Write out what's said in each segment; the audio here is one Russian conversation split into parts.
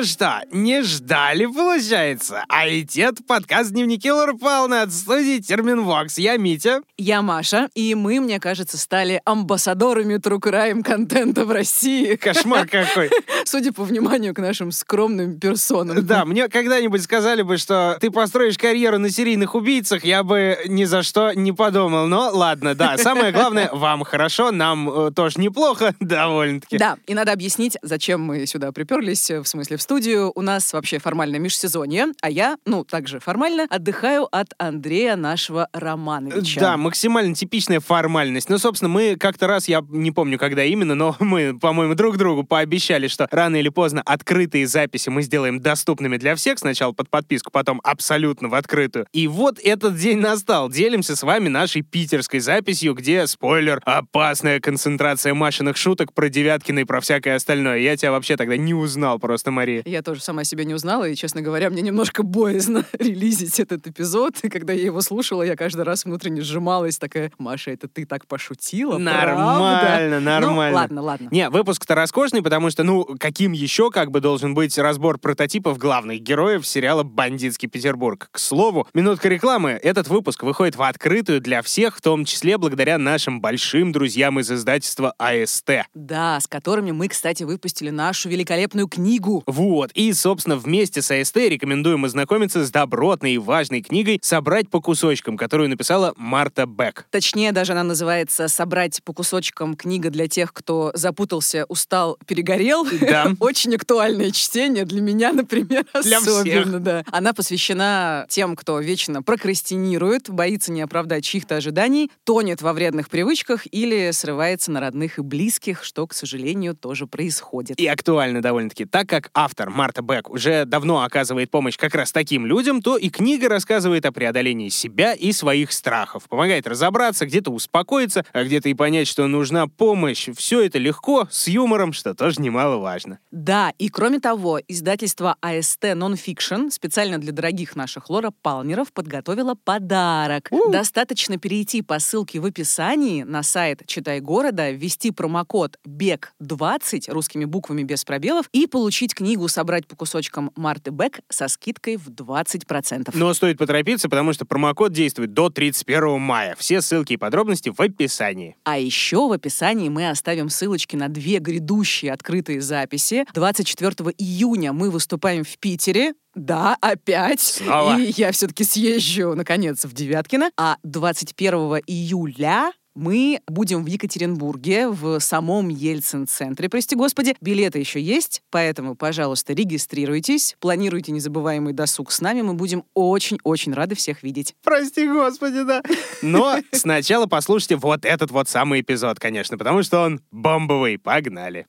Ну что, не ждали, получается? А ведь это подкаст «Дневники Лоры Павловны» от студии Терминвокс. Я Митя. Я Маша, и мы, мне кажется, стали амбассадорами Crime контента в России. Кошмар какой. Судя по вниманию к нашим скромным персонам. Да, мне когда-нибудь сказали бы, что ты построишь карьеру на серийных убийцах, я бы ни за что не подумал. Но ладно, да, самое главное, вам хорошо, нам э, тоже неплохо, довольно-таки. Да, и надо объяснить, зачем мы сюда приперлись, в смысле в студию. У нас вообще формально межсезонье, а я, ну, также формально, отдыхаю от Андрея нашего Романовича. Да, максимально типичная формальность. Ну, собственно, мы как-то раз, я не помню, когда именно, но мы, по-моему, друг другу пообещали, что рано или поздно открытые записи мы сделаем доступными для всех. Сначала под подписку, потом абсолютно в открытую. И вот этот день настал. Делимся с вами нашей питерской записью, где, спойлер, опасная концентрация Машиных шуток про Девяткина и про всякое остальное. Я тебя вообще тогда не узнал просто, Мария. Я тоже сама себя не узнала, и, честно говоря, мне немножко боязно релизить этот эпизод. И когда я его слушала, я каждый раз внутренне сжималась, такая, Маша, это ты так пошутила, Нормально, правда? нормально. Ну, ладно, ладно. Не, выпуск-то роскошный, потому что, ну, каким еще как бы должен быть разбор прототипов главных героев сериала «Бандитский Петербург». К слову, минутка рекламы. Этот выпуск выходит в открытую для всех, в том числе благодаря нашим большим друзьям из издательства АСТ. Да, с которыми мы, кстати, выпустили нашу великолепную книгу. Вот. И, собственно, вместе с АСТ рекомендуем ознакомиться с добротной и важной книгой «Собрать по кусочкам», которую написала Марта Бек. Точнее, даже она называется «Собрать по кусочкам книга для тех, кто запутался, устал, перегорел». Да. Очень актуальное чтение для меня, например, Для особенно, всех. да. Она посвящена тем, кто вечно прокрастинирует, боится не оправдать чьих-то ожиданий, тонет во вредных привычках или срывается на родных и близких, что, к сожалению, тоже происходит. И актуально довольно-таки. Так как автор Марта Бек уже давно оказывает помощь как раз таким людям, то и книга рассказывает о преодолении себя и своих страхов. Помогает разобраться, где-то успокоиться, а где-то и понять, что нужна помощь. Все это легко, с юмором, что тоже немаловажно. Да, и кроме того, издательство АСТ Nonfiction специально для дорогих наших Лора Палмеров подготовила подарок. Достаточно перейти по ссылке в описании на сайт Читай города, ввести промокод БЕК20 русскими буквами без пробелов и получить книгу «Собрать по кусочкам Марты Бек» со скидкой в 20%. Но стоит поторопиться, потому что промокод действует до 31 мая. Все ссылки и подробности в описании. А еще в описании мы оставим ссылочки на две грядущие открытые записи. 24 июня мы выступаем в Питере. Да, опять. Снова. И я все-таки съезжу, наконец, в Девяткино. А 21 июля мы будем в Екатеринбурге, в самом Ельцин-центре, прости господи. Билеты еще есть, поэтому, пожалуйста, регистрируйтесь, планируйте незабываемый досуг с нами. Мы будем очень-очень рады всех видеть. Прости, господи, да. Но сначала послушайте вот этот вот самый эпизод, конечно, потому что он бомбовый. Погнали.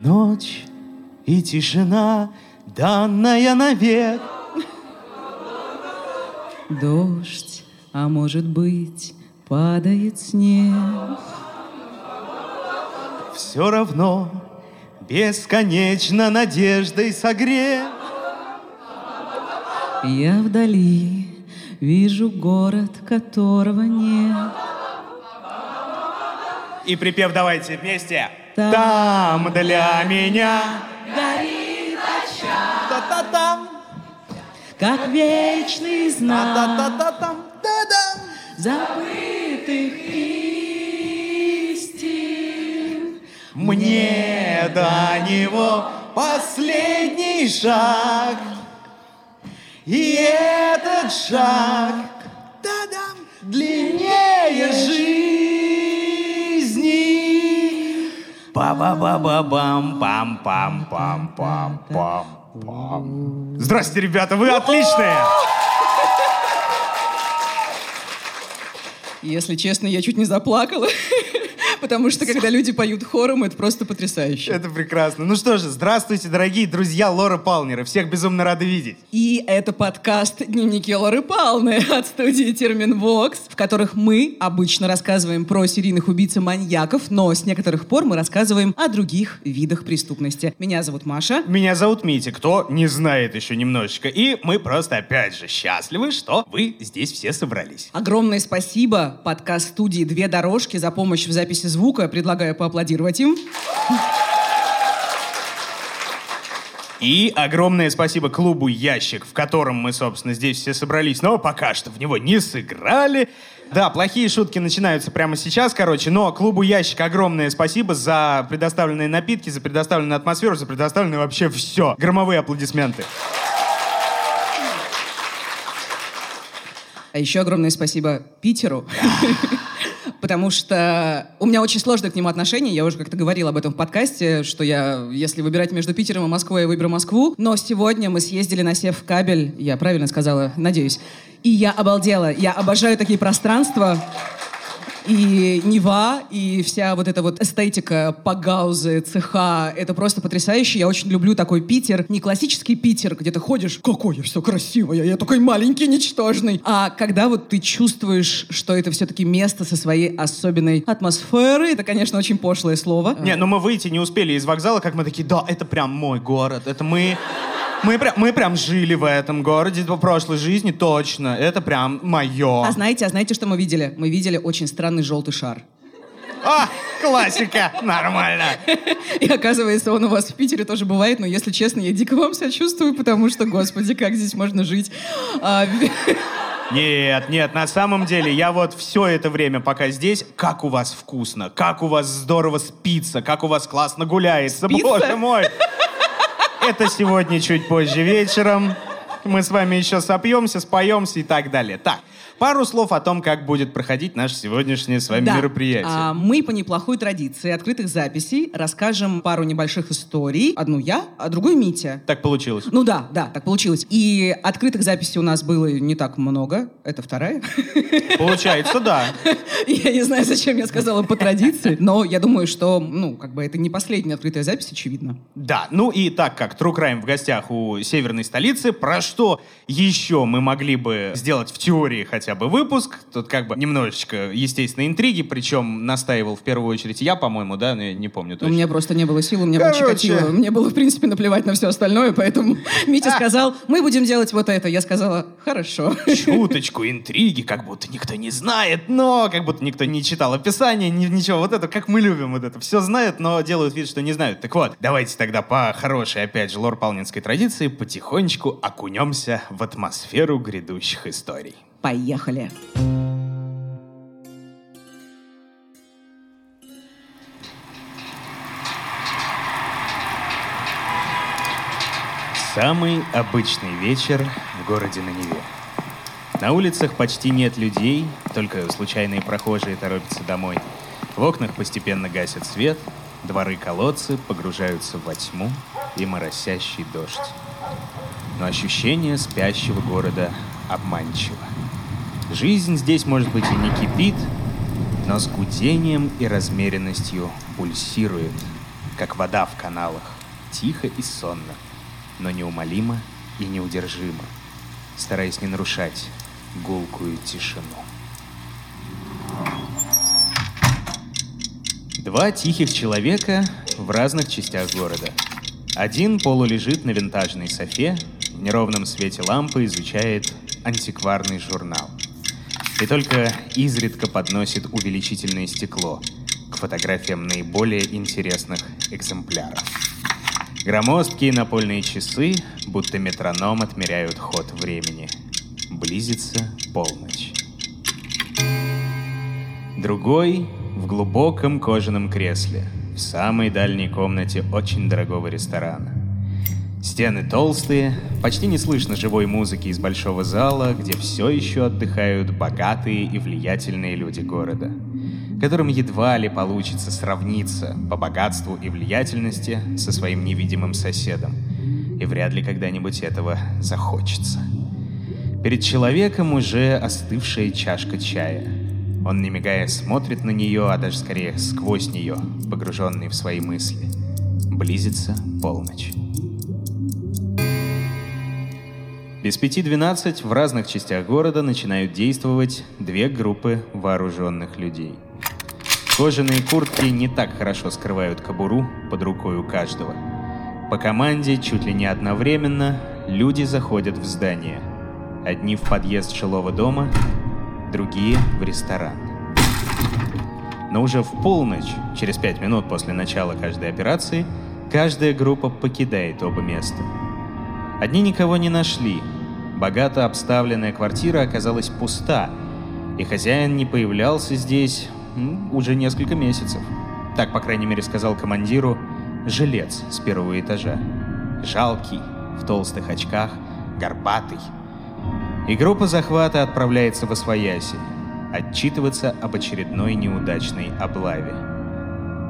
Ночь и тишина, данная навек. Дождь, а может быть, падает снег. Все равно бесконечно надеждой согрет. Я вдали вижу город, которого нет. И припев давайте вместе. Там Там для меня та-та-там, Как вечный знак забытых истин. Мне до него последний шаг. И этот шаг длиннее жизни. Па-ба-ба-ба-бам-пам-пам-пам-пам. Здрасте, ребята, вы отличные! Если честно, я чуть не заплакала. Потому что, когда люди поют хором, это просто потрясающе. Это прекрасно. Ну что же, здравствуйте, дорогие друзья Лора Палнера. Всех безумно рады видеть. И это подкаст «Дневники Лоры Палны» от студии Терминвокс, в которых мы обычно рассказываем про серийных убийц и маньяков, но с некоторых пор мы рассказываем о других видах преступности. Меня зовут Маша. Меня зовут Митя, кто не знает еще немножечко. И мы просто опять же счастливы, что вы здесь все собрались. Огромное спасибо подкаст-студии «Две дорожки» за помощь в записи звука. Предлагаю поаплодировать им. И огромное спасибо клубу «Ящик», в котором мы, собственно, здесь все собрались, но пока что в него не сыграли. Да, плохие шутки начинаются прямо сейчас, короче, но клубу «Ящик» огромное спасибо за предоставленные напитки, за предоставленную атмосферу, за предоставленное вообще все. Громовые аплодисменты. А еще огромное спасибо Питеру. Потому что у меня очень сложное к нему отношение. Я уже как-то говорила об этом в подкасте, что я, если выбирать между Питером и Москвой, я выберу Москву. Но сегодня мы съездили на Сев кабель. Я правильно сказала? Надеюсь. И я обалдела. Я обожаю такие пространства и Нева, и вся вот эта вот эстетика Пагаузы, цеха, это просто потрясающе. Я очень люблю такой Питер. Не классический Питер, где ты ходишь, какое все красивое, я такой маленький, ничтожный. А когда вот ты чувствуешь, что это все-таки место со своей особенной атмосферой, это, конечно, очень пошлое слово. Не, ну мы выйти не успели из вокзала, как мы такие, да, это прям мой город, это мы... Мы прям, мы прям жили в этом городе по прошлой жизни, точно. Это прям мое. А знаете, а знаете, что мы видели? Мы видели очень странный желтый шар. А, классика, нормально. И оказывается, он у вас в Питере тоже бывает, но, если честно, я дико вам сочувствую, потому что, господи, как здесь можно жить? А, Нет, нет, на самом деле, я вот все это время, пока здесь, как у вас вкусно, как у вас здорово спится, как у вас классно гуляется, Спится? боже мой. Это сегодня чуть позже вечером. Мы с вами еще сопьемся, споемся и так далее. Так, пару слов о том, как будет проходить наше сегодняшнее с вами Да. мероприятие. А, мы по неплохой традиции открытых записей расскажем пару небольших историй. Одну я, а другую Митя. Так получилось. Ну да, да, так получилось. И открытых записей у нас было не так много. Это вторая. Получается, да. Я не знаю, зачем я сказала по традиции, но я думаю, что, ну, как бы это не последняя открытая запись, очевидно. Да, ну и так как True Crime в гостях у северной столицы, про что еще мы могли бы сделать в теории хотя бы выпуск? Тут как бы немножечко, естественно, интриги, причем настаивал в первую очередь я, по-моему, да, но я не помню У точно. меня просто не было сил, у меня было. Чикатило. Мне было, в принципе, наплевать на все остальное, поэтому Митя сказал, мы будем делать вот это. Я сказала, хорошо. Шуточку, интриги, как будто никто не знает, но как будто никто не читал описание, ни- ничего, вот это, как мы любим вот это. Все знают, но делают вид, что не знают. Так вот, давайте тогда по хорошей, опять же, лор-палнинской традиции потихонечку окунемся в атмосферу грядущих историй. Поехали. Самый обычный вечер в городе на Неве. На улицах почти нет людей, только случайные прохожие торопятся домой. В окнах постепенно гасят свет, дворы-колодцы погружаются во тьму и моросящий дождь. Но ощущение спящего города обманчиво. Жизнь здесь, может быть, и не кипит, но с гудением и размеренностью пульсирует, как вода в каналах, тихо и сонно, но неумолимо и неудержимо, стараясь не нарушать гулкую тишину. Два тихих человека в разных частях города. Один полулежит на винтажной софе, в неровном свете лампы изучает антикварный журнал. И только изредка подносит увеличительное стекло к фотографиям наиболее интересных экземпляров. Громоздкие напольные часы, будто метроном, отмеряют ход времени. Близится полночь. Другой в глубоком кожаном кресле, в самой дальней комнате очень дорогого ресторана. Стены толстые, почти не слышно живой музыки из большого зала, где все еще отдыхают богатые и влиятельные люди города, которым едва ли получится сравниться по богатству и влиятельности со своим невидимым соседом, и вряд ли когда-нибудь этого захочется. Перед человеком уже остывшая чашка чая. Он, не мигая, смотрит на нее, а даже скорее сквозь нее, погруженный в свои мысли. Близится полночь. Без пяти двенадцать в разных частях города начинают действовать две группы вооруженных людей. Кожаные куртки не так хорошо скрывают кобуру под рукой у каждого. По команде чуть ли не одновременно люди заходят в здание. Одни в подъезд жилого дома, другие в ресторан. Но уже в полночь, через пять минут после начала каждой операции, каждая группа покидает оба места. Одни никого не нашли. Богато обставленная квартира оказалась пуста, и хозяин не появлялся здесь м, уже несколько месяцев. Так, по крайней мере, сказал командиру жилец с первого этажа. Жалкий, в толстых очках, горбатый. И группа захвата отправляется в Освояси, отчитываться об очередной неудачной облаве.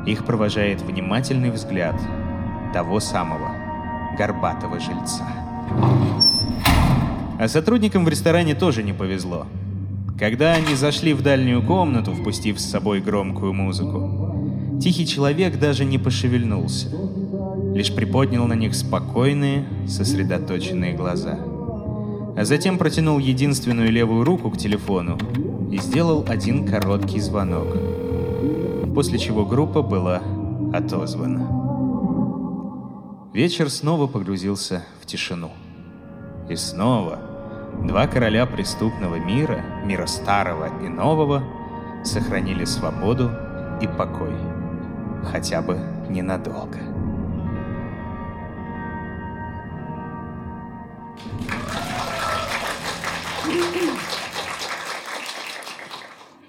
Их провожает внимательный взгляд того самого горбатого жильца. А сотрудникам в ресторане тоже не повезло. Когда они зашли в дальнюю комнату, впустив с собой громкую музыку, тихий человек даже не пошевельнулся. Лишь приподнял на них спокойные, сосредоточенные глаза. А затем протянул единственную левую руку к телефону и сделал один короткий звонок. После чего группа была отозвана. Вечер снова погрузился в тишину. И снова два короля преступного мира, мира старого и нового, сохранили свободу и покой. Хотя бы ненадолго.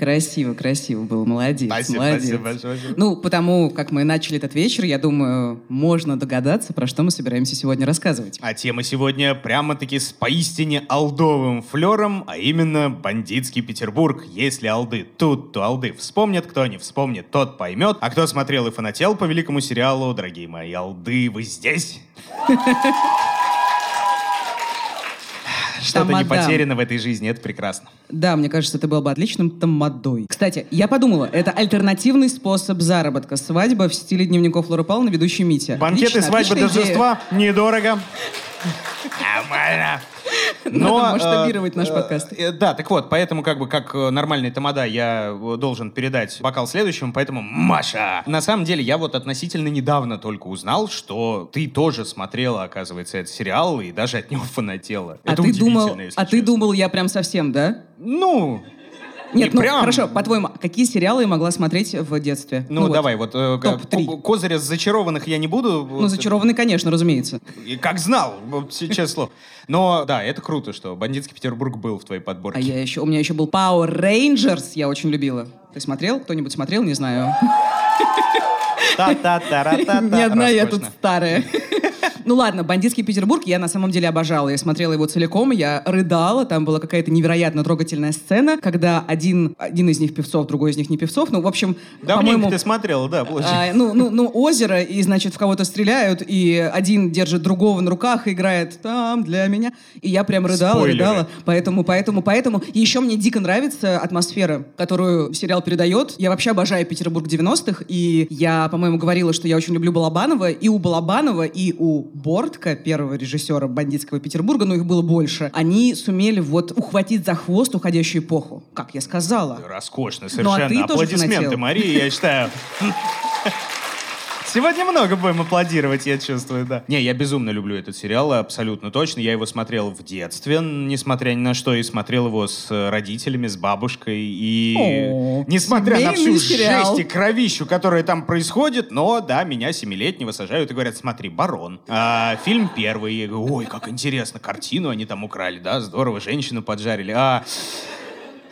Красиво, красиво было, молодец, Спасибо, молодец. спасибо большое. Ну, потому как мы начали этот вечер, я думаю, можно догадаться, про что мы собираемся сегодня рассказывать. А тема сегодня прямо-таки с поистине алдовым флером, а именно бандитский Петербург. Если алды тут, то алды вспомнят, кто не вспомнит, тот поймет. А кто смотрел и фанател по великому сериалу, дорогие мои алды, вы здесь? Что-то не потеряно в этой жизни, это прекрасно. Да, мне кажется, это было бы отличным тамадой. Кстати, я подумала, это альтернативный способ заработка. Свадьба в стиле дневников Лоры Павловны, ведущий Митя. Банкеты, идея. торжества, недорого. Нормально. Надо масштабировать э, наш э, подкаст. э, Да, так вот, поэтому как бы как нормальный тамада я должен передать бокал следующему, поэтому Маша. На самом деле я вот относительно недавно только узнал, что ты тоже смотрела, оказывается, этот сериал и даже от него фанатела. А Это ты думал, а ты честно. думал, я прям совсем, да? Ну, Нет, Не ну прям. хорошо, по-твоему, какие сериалы я могла смотреть в детстве? ну, вот. давай, вот э, ко- топ-три. ко- Козыря зачарованных я не буду. Ну, зачарованный, конечно, разумеется. И как знал, сейчас слово. Но да, это круто, что бандитский Петербург был в твоей подборке. А я еще, у меня еще был Power Rangers, я очень любила. Ты смотрел? Кто-нибудь смотрел? Не знаю. Не одна я тут старая. Ну ладно, «Бандитский Петербург» я на самом деле обожала. Я смотрела его целиком, я рыдала. Там была какая-то невероятно трогательная сцена, когда один, один из них певцов, другой из них не певцов. Ну, в общем, Давненько по-моему... ты смотрела, да. А, ну, ну, ну, озеро, и, значит, в кого-то стреляют, и один держит другого на руках и играет «Там для меня». И я прям рыдала, Спойлеры. рыдала. Поэтому, поэтому, поэтому. И еще мне дико нравится атмосфера, которую сериал передает. Я вообще обожаю Петербург 90-х, и я, по-моему, говорила, что я очень люблю Балабанова, и у Балабанова, и у Бортка, первого режиссера «Бандитского Петербурга», но их было больше, они сумели вот ухватить за хвост уходящую эпоху. Как я сказала. Роскошно, Ну, а совершенно. ты тоже Аплодисменты, фанател. Мария, я считаю. Сегодня много будем аплодировать, я чувствую, да. Не, я безумно люблю этот сериал, абсолютно точно. Я его смотрел в детстве, несмотря ни на что, и смотрел его с э, родителями, с бабушкой. И О, несмотря на всю сериал. жесть и кровищу, которая там происходит, но, да, меня семилетнего сажают и говорят, смотри, «Барон». А, фильм первый. Я говорю, ой, как интересно, картину они там украли, да, здорово, женщину поджарили. А,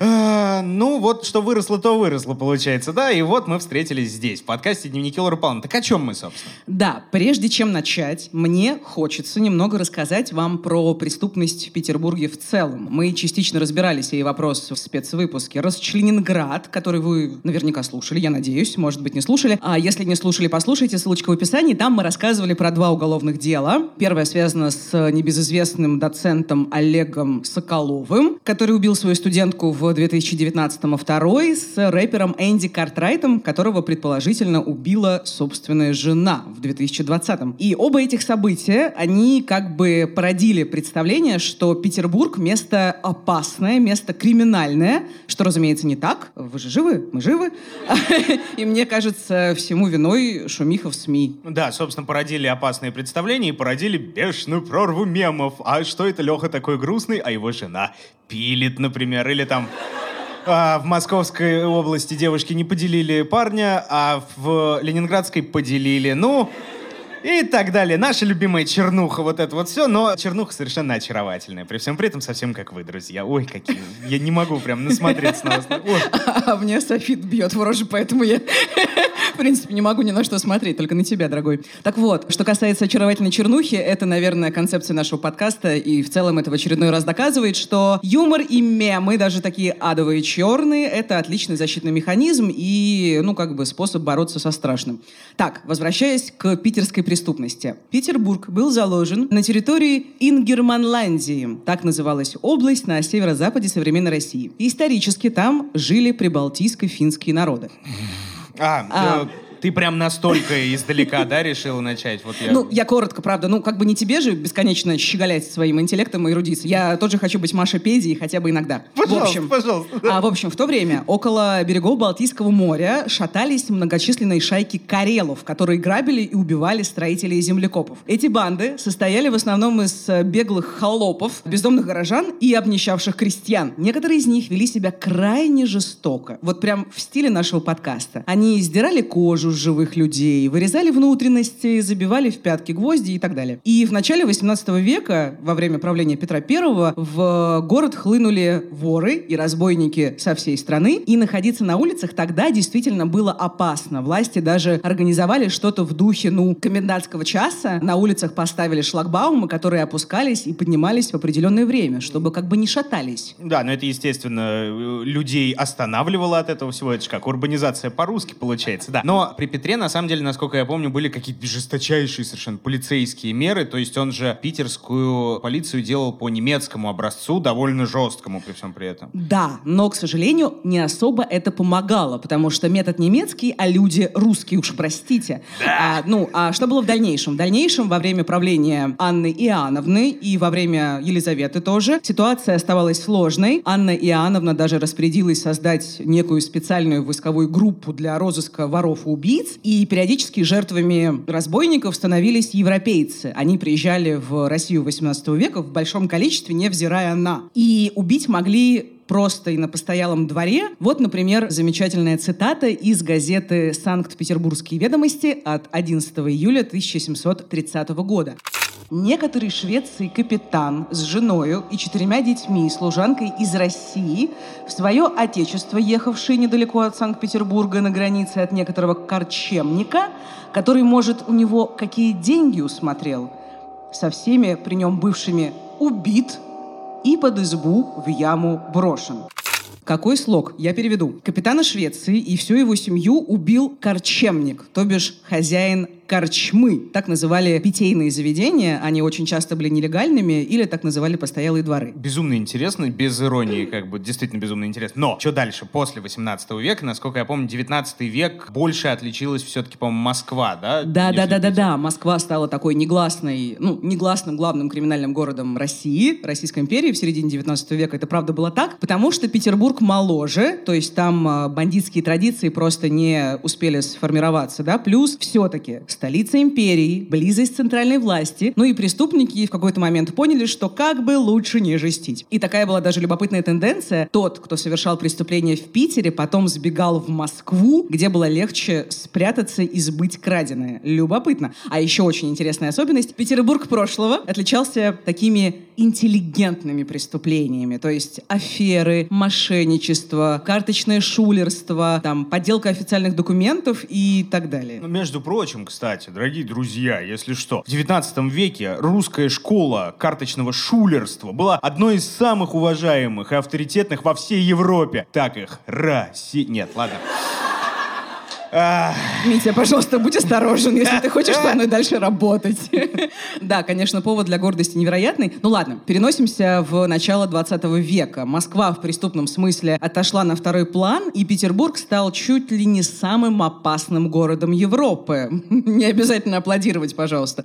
а, ну, вот что выросло, то выросло, получается, да, и вот мы встретились здесь, в подкасте «Дневники Лоры Павловны». Так о чем мы, собственно? Да, прежде чем начать, мне хочется немного рассказать вам про преступность в Петербурге в целом. Мы частично разбирали сей вопрос в спецвыпуске «Расчленинград», который вы наверняка слушали, я надеюсь, может быть, не слушали. А если не слушали, послушайте, ссылочка в описании. Там мы рассказывали про два уголовных дела. Первое связано с небезызвестным доцентом Олегом Соколовым, который убил свою студентку в в 2019, а второй с рэпером Энди Картрайтом, которого предположительно убила собственная жена в 2020. И оба этих события, они как бы породили представление, что Петербург — место опасное, место криминальное, что, разумеется, не так. Вы же живы, мы живы. И мне кажется, всему виной шумиха в СМИ. Да, собственно, породили опасные представления и породили бешеную прорву мемов. А что это Леха такой грустный, а его жена пилит, например, или там... А, в Московской области девушки не поделили парня, а в Ленинградской поделили. Ну, и так далее. Наша любимая чернуха, вот это вот все, но чернуха совершенно очаровательная. При всем при этом совсем как вы, друзья. Ой, какие. Я не могу прям насмотреться на вас. А мне Софит бьет в рожу, поэтому я, в принципе, не могу ни на что смотреть, только на тебя, дорогой. Так вот, что касается очаровательной чернухи, это, наверное, концепция нашего подкаста, и в целом это в очередной раз доказывает, что юмор и мемы, даже такие адовые черные, это отличный защитный механизм и, ну, как бы способ бороться со страшным. Так, возвращаясь к питерской преступности. Петербург был заложен на территории Ингерманландии. Так называлась область на северо-западе современной России. Исторически там жили прибалтийско-финские народы. А, а ты прям настолько издалека, да, решила начать? Вот я... Ну, я коротко, правда. Ну, как бы не тебе же бесконечно щеголять своим интеллектом и эрудицией. Я тоже хочу быть Маша Педи хотя бы иногда. Пожалуйста, в общем, пожалуйста. А, в общем, в то время около берегов Балтийского моря шатались многочисленные шайки карелов, которые грабили и убивали строителей и землекопов. Эти банды состояли в основном из э, беглых холопов, бездомных горожан и обнищавших крестьян. Некоторые из них вели себя крайне жестоко. Вот прям в стиле нашего подкаста. Они издирали кожу, живых людей, вырезали внутренности, забивали в пятки гвозди и так далее. И в начале 18 века, во время правления Петра I, в город хлынули воры и разбойники со всей страны, и находиться на улицах тогда действительно было опасно. Власти даже организовали что-то в духе, ну, комендантского часа. На улицах поставили шлагбаумы, которые опускались и поднимались в определенное время, чтобы как бы не шатались. Да, но это, естественно, людей останавливало от этого всего. Это же как урбанизация по-русски получается, да. Но при Петре, на самом деле, насколько я помню, были какие-то жесточайшие совершенно полицейские меры. То есть он же питерскую полицию делал по немецкому образцу, довольно жесткому при всем при этом. Да, но, к сожалению, не особо это помогало, потому что метод немецкий, а люди русские, уж простите. Да. А, ну, а что было в дальнейшем? В дальнейшем, во время правления Анны Иоанновны и во время Елизаветы тоже, ситуация оставалась сложной. Анна Иоанновна даже распорядилась создать некую специальную войсковую группу для розыска воров и убийц, убийц, и периодически жертвами разбойников становились европейцы. Они приезжали в Россию 18 века в большом количестве, невзирая на. И убить могли просто и на постоялом дворе. Вот, например, замечательная цитата из газеты «Санкт-Петербургские ведомости» от 11 июля 1730 года. Некоторый шведский капитан с женою и четырьмя детьми служанкой из России в свое отечество, ехавший недалеко от Санкт-Петербурга на границе от некоторого корчемника, который, может, у него какие деньги усмотрел, со всеми при нем бывшими убит и под избу в яму брошен. Какой слог? Я переведу. Капитана Швеции и всю его семью убил корчемник, то бишь хозяин корчмы. Так называли питейные заведения. Они очень часто были нелегальными или так называли постоялые дворы. Безумно интересно, без иронии, как бы действительно безумно интересно. Но что дальше? После 18 века, насколько я помню, 19 век больше отличилась все-таки, по-моему, Москва, да? Да, да, да, да, да. Москва стала такой негласной, ну, негласным главным криминальным городом России, Российской империи в середине 19 века. Это правда было так, потому что Петербург моложе, то есть там а, бандитские традиции просто не успели сформироваться, да, плюс все-таки столица империи, близость центральной власти. Ну и преступники в какой-то момент поняли, что как бы лучше не жестить. И такая была даже любопытная тенденция. Тот, кто совершал преступление в Питере, потом сбегал в Москву, где было легче спрятаться и сбыть краденое. Любопытно. А еще очень интересная особенность. Петербург прошлого отличался такими интеллигентными преступлениями. То есть аферы, мошенничество, карточное шулерство, там, подделка официальных документов и так далее. Ну, между прочим, кстати, кстати, дорогие друзья, если что, в 19 веке русская школа карточного шулерства была одной из самых уважаемых и авторитетных во всей Европе. Так их Россия... Нет, ладно. Митя, пожалуйста, будь осторожен, если ты хочешь со мной дальше работать. Да, конечно, повод для гордости невероятный. Ну ладно, переносимся в начало 20 века. Москва в преступном смысле отошла на второй план, и Петербург стал чуть ли не самым опасным городом Европы. Не обязательно аплодировать, пожалуйста.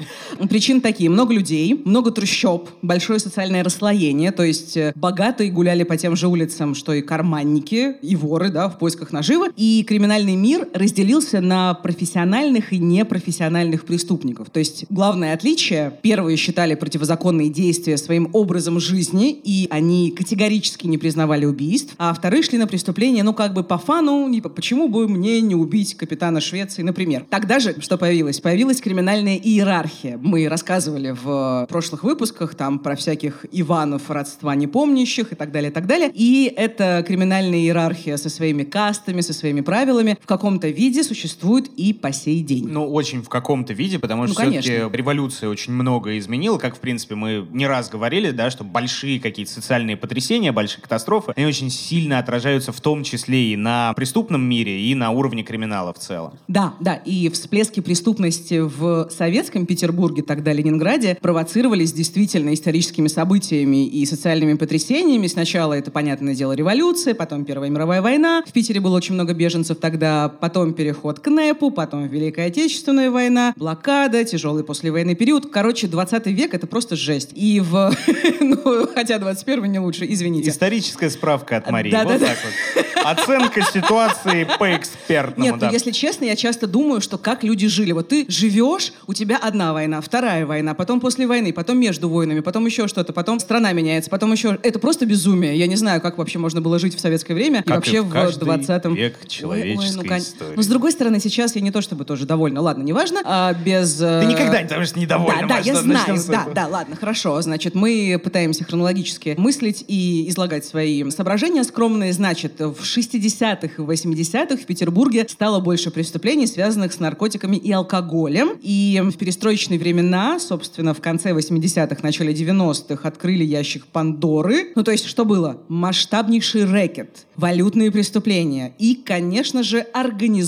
Причины такие. Много людей, много трущоб, большое социальное расслоение, то есть э, богатые гуляли по тем же улицам, что и карманники, и воры, да, в поисках наживы. И криминальный мир разделился на профессиональных и непрофессиональных преступников. То есть главное отличие, первые считали противозаконные действия своим образом жизни, и они категорически не признавали убийств, а вторые шли на преступления, ну как бы по фану, не, почему бы мне не убить капитана Швеции, например. Тогда же что появилось? Появилась криминальная иерархия. Мы рассказывали в прошлых выпусках там про всяких Иванов, родства непомнящих и так далее, и так далее. И эта криминальная иерархия со своими кастами, со своими правилами в каком-то виде существует и по сей день. Ну, очень в каком-то виде, потому что ну, все-таки революция очень много изменила, как, в принципе, мы не раз говорили, да, что большие какие-то социальные потрясения, большие катастрофы, они очень сильно отражаются в том числе и на преступном мире, и на уровне криминала в целом. Да, да, и всплески преступности в советском Петербурге, тогда Ленинграде, провоцировались действительно историческими событиями и социальными потрясениями. Сначала это, понятное дело, революция, потом Первая мировая война. В Питере было очень много беженцев тогда, потом переход к НЭПу, потом Великая Отечественная война, блокада, тяжелый послевоенный период. Короче, 20 век — это просто жесть. И в... ну, хотя 21 не лучше, извините. Историческая справка от Марии. Да, вот да, так да. вот. Оценка ситуации по экспертному. Нет, ну, да. ну, если честно, я часто думаю, что как люди жили. Вот ты живешь, у тебя одна война, вторая война, потом после войны, потом между войнами, потом еще что-то, потом страна меняется, потом еще... Это просто безумие. Я не знаю, как вообще можно было жить в советское время как и вообще и в, в 20 век человеческой ой, ой, ну, истории. Но с другой стороны, сейчас я не то чтобы тоже довольна. Ладно, неважно. А, без... Э, ты никогда не что недовольна. Да, да, я знаю. Да, да, ладно, хорошо. Значит, мы пытаемся хронологически мыслить и излагать свои соображения скромные. Значит, в 60-х и 80-х в Петербурге стало больше преступлений, связанных с наркотиками и алкоголем. И в перестроечные времена, собственно, в конце 80-х, начале 90-х открыли ящик Пандоры. Ну, то есть, что было? Масштабнейший рэкет, валютные преступления и, конечно же, организованные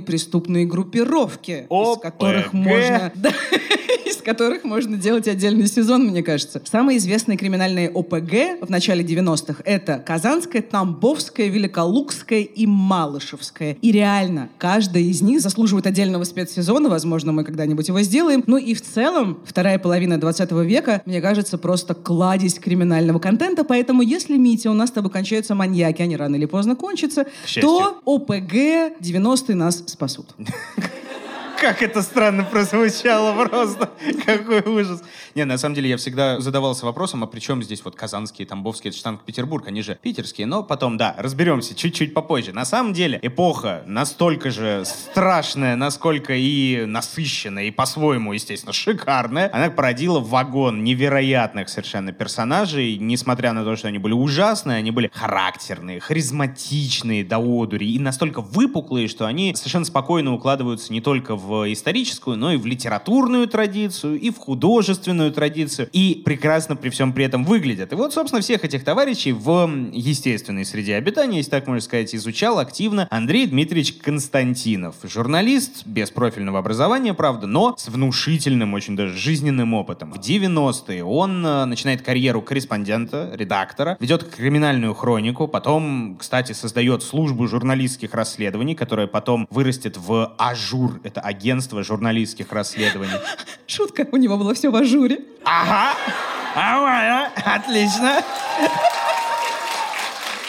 преступные группировки, ОПГ. из которых можно... которых можно делать отдельный сезон, мне кажется. Самые известные криминальные ОПГ в начале 90-х — это Казанская, Тамбовская, Великолукская и Малышевская. И реально, каждая из них заслуживает отдельного спецсезона, возможно, мы когда-нибудь его сделаем. Ну и в целом, вторая половина 20 века, мне кажется, просто кладезь криминального контента, поэтому если, Митя, у нас с тобой кончаются маньяки, они рано или поздно кончатся, то ОПГ 90-е нас спасут. Как это странно прозвучало просто. Какой ужас. Не, на самом деле я всегда задавался вопросом, а при чем здесь вот казанские, тамбовские, это Санкт-Петербург, они же питерские. Но потом, да, разберемся чуть-чуть попозже. На самом деле эпоха настолько же страшная, насколько и насыщенная, и по-своему, естественно, шикарная. Она породила вагон невероятных совершенно персонажей, несмотря на то, что они были ужасные, они были характерные, харизматичные до одури и настолько выпуклые, что они совершенно спокойно укладываются не только в историческую, но и в литературную традицию, и в художественную традицию и прекрасно при всем при этом выглядят. И вот, собственно, всех этих товарищей в естественной среде обитания, если так можно сказать, изучал активно Андрей Дмитриевич Константинов. Журналист без профильного образования, правда, но с внушительным, очень даже жизненным опытом. В 90-е он э, начинает карьеру корреспондента, редактора, ведет криминальную хронику, потом, кстати, создает службу журналистских расследований, которая потом вырастет в Ажур. Это журналистских расследований. Шутка, у него было все в Ажуре. Ага. Нормально. Отлично.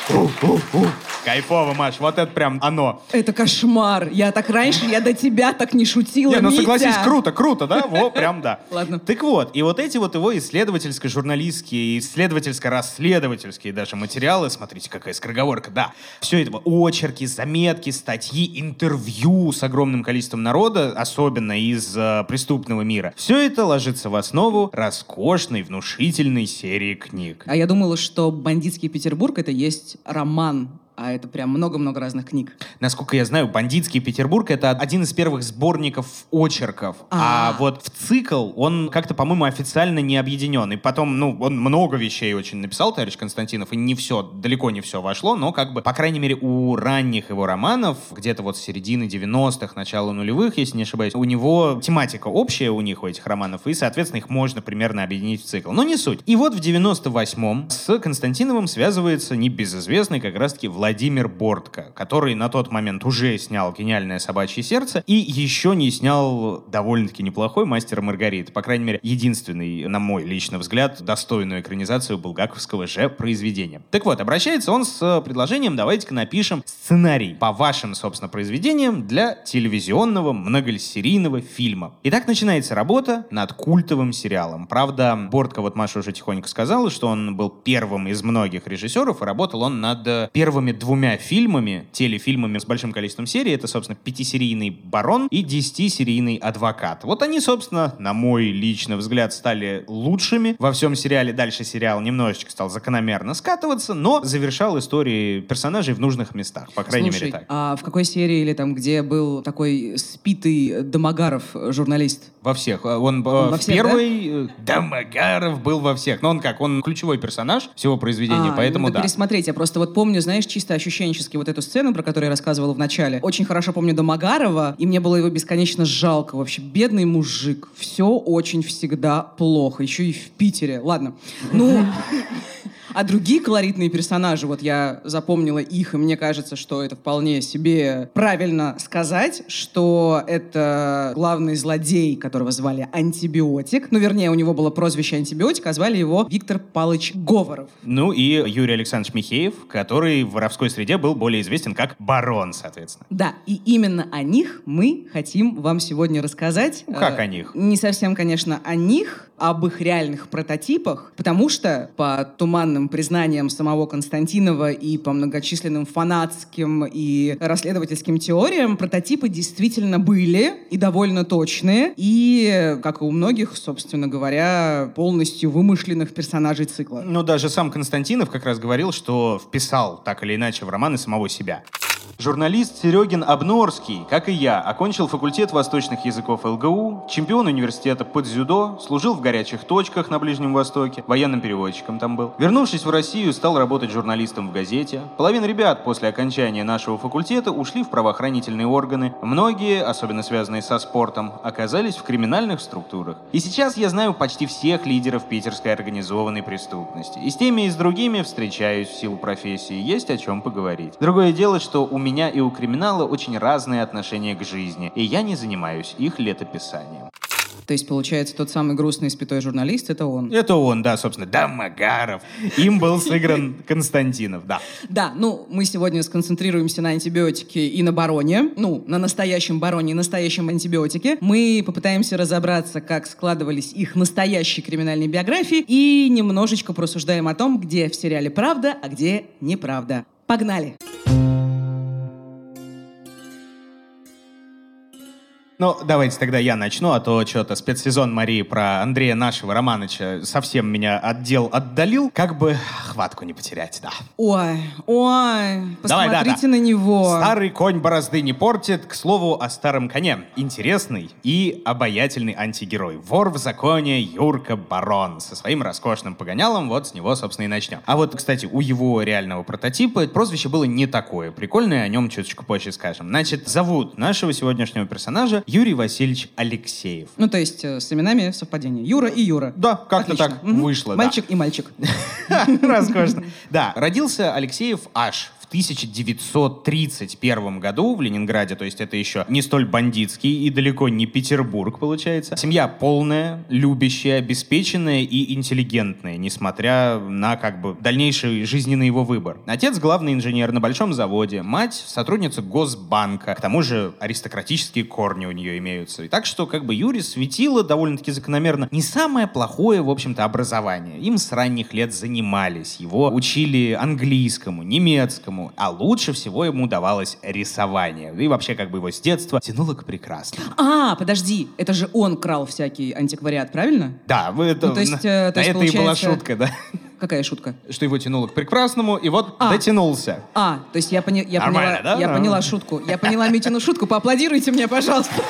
Кайфово, Маш, вот это прям оно. Это кошмар. Я так раньше, я до тебя так не шутила, Не, ну согласись, круто, круто, да? Вот, прям да. Ладно. Так вот, и вот эти вот его исследовательско-журналистские, исследовательско-расследовательские даже материалы, смотрите, какая скороговорка, да. Все это очерки, заметки, статьи, интервью с огромным количеством народа, особенно из э, преступного мира. Все это ложится в основу роскошной, внушительной серии книг. А я думала, что «Бандитский Петербург» — это есть роман а это прям много-много разных книг. насколько я знаю, «Бандитский Петербург» — это один из первых сборников очерков. А, А. вот в цикл он как-то, по-моему, официально не объединен. И потом, ну, он много вещей очень написал, товарищ Константинов, и не все, далеко не все вошло, но как бы, по крайней мере, у ранних его романов, где-то вот с середины 90-х, начала нулевых, если не ошибаюсь, у него тематика общая у них, у этих романов, и, соответственно, их можно примерно объединить в цикл. Но не суть. И вот в 98-м с Константиновым связывается небезызвестный как раз-таки Владимир Бортко, который на тот момент уже снял «Гениальное собачье сердце» и еще не снял довольно-таки неплохой «Мастер и Маргарита». По крайней мере, единственный, на мой личный взгляд, достойную экранизацию булгаковского же произведения. Так вот, обращается он с предложением «давайте-ка напишем сценарий по вашим, собственно, произведениям для телевизионного многосерийного фильма». И так начинается работа над культовым сериалом. Правда, Бортко, вот Маша уже тихонько сказала, что он был первым из многих режиссеров, и работал он над э, первыми двумя фильмами, телефильмами с большим количеством серий. Это, собственно, пятисерийный «Барон» и десятисерийный «Адвокат». Вот они, собственно, на мой личный взгляд, стали лучшими во всем сериале. Дальше сериал немножечко стал закономерно скатываться, но завершал истории персонажей в нужных местах, по крайней Слушай, мере так. а в какой серии или там, где был такой спитый Домогаров э, журналист? Во всех. А Он, э, Он во в всех, первой... э, Домогаров был во всех. Но он как? Он ключевой персонаж всего произведения, А, поэтому надо да. пересмотреть. Я просто вот помню, знаешь, чисто ощущенчески вот эту сцену, про которую я рассказывала в начале. Очень хорошо помню Домогарова, и мне было его бесконечно жалко. Вообще, бедный мужик. Все очень всегда плохо. Еще и в Питере. Ладно. Ну... А другие колоритные персонажи, вот я запомнила их, и мне кажется, что это вполне себе правильно сказать, что это главный злодей, которого звали Антибиотик. Ну, вернее, у него было прозвище Антибиотик, а звали его Виктор Палыч Говоров. Ну и Юрий Александрович Михеев, который в воровской среде был более известен как барон, соответственно. Да, и именно о них мы хотим вам сегодня рассказать. Ну, как Э, о них? Не совсем, конечно, о них, об их реальных прототипах, потому что по туманным признаниям самого Константинова и по многочисленным фанатским и расследовательским теориям, прототипы действительно были и довольно точные, и, как и у многих, собственно говоря, полностью вымышленных персонажей цикла. Ну, даже сам Константинов как раз говорил, что вписал так или иначе в романы самого себя. Журналист Серегин Обнорский, как и я, окончил факультет восточных языков ЛГУ, чемпион университета по дзюдо, служил в горячих точках на Ближнем Востоке, военным переводчиком там был. Вернувшись в Россию, стал работать журналистом в газете. Половина ребят после окончания нашего факультета ушли в правоохранительные органы. Многие, особенно связанные со спортом, оказались в криминальных структурах. И сейчас я знаю почти всех лидеров питерской организованной преступности. И с теми, и с другими встречаюсь в силу профессии, есть о чем поговорить. Другое дело, что у меня и у криминала очень разные отношения к жизни, и я не занимаюсь их летописанием. То есть, получается, тот самый грустный спитой журналист — это он. Это он, да, собственно, Дамагаров. Им был сыгран Константинов, да. Да, ну, мы сегодня сконцентрируемся на антибиотике и на бароне. Ну, на настоящем бароне и настоящем антибиотике. Мы попытаемся разобраться, как складывались их настоящие криминальные биографии и немножечко просуждаем о том, где в сериале правда, а где неправда. Погнали! Ну, давайте тогда я начну, а то что-то спецсезон Марии про Андрея нашего Романыча совсем меня отдел отдалил. Как бы хватку не потерять, да. Ой, ой, Давай, да, посмотрите да. на него. Старый конь борозды не портит. К слову о старом коне. Интересный и обаятельный антигерой. Вор в законе Юрка Барон. Со своим роскошным погонялом, вот с него, собственно, и начнем. А вот, кстати, у его реального прототипа прозвище было не такое. Прикольное, о нем чуточку позже скажем. Значит, зовут нашего сегодняшнего персонажа Юрий Васильевич Алексеев. Ну, то есть, э, с именами совпадение. Юра и Юра. Да, как-то так вышло, да. Мальчик и мальчик. Роскошно. Да, родился Алексеев аж в 1931 году в Ленинграде, то есть это еще не столь бандитский и далеко не Петербург, получается. Семья полная, любящая, обеспеченная и интеллигентная, несмотря на как бы дальнейший жизненный его выбор. Отец главный инженер на большом заводе, мать сотрудница Госбанка, к тому же аристократические корни у нее имеются. И так что как бы Юрий светило довольно-таки закономерно не самое плохое, в общем-то, образование. Им с ранних лет занимались, его учили английскому, немецкому, а лучше всего ему давалось рисование. И вообще как бы его с детства тянуло к прекрасному. А, подожди, это же он крал всякий антиквариат, правильно? Да, вы это, Ну, то есть, э, то есть, это и была получается- шутка, да. Какая шутка? Что его тянуло к прекрасному, и вот А. дотянулся. А, то есть я, поня- я Нормально, поняла, да? я поняла шутку. Я поняла Митину шутку. Поаплодируйте мне, пожалуйста.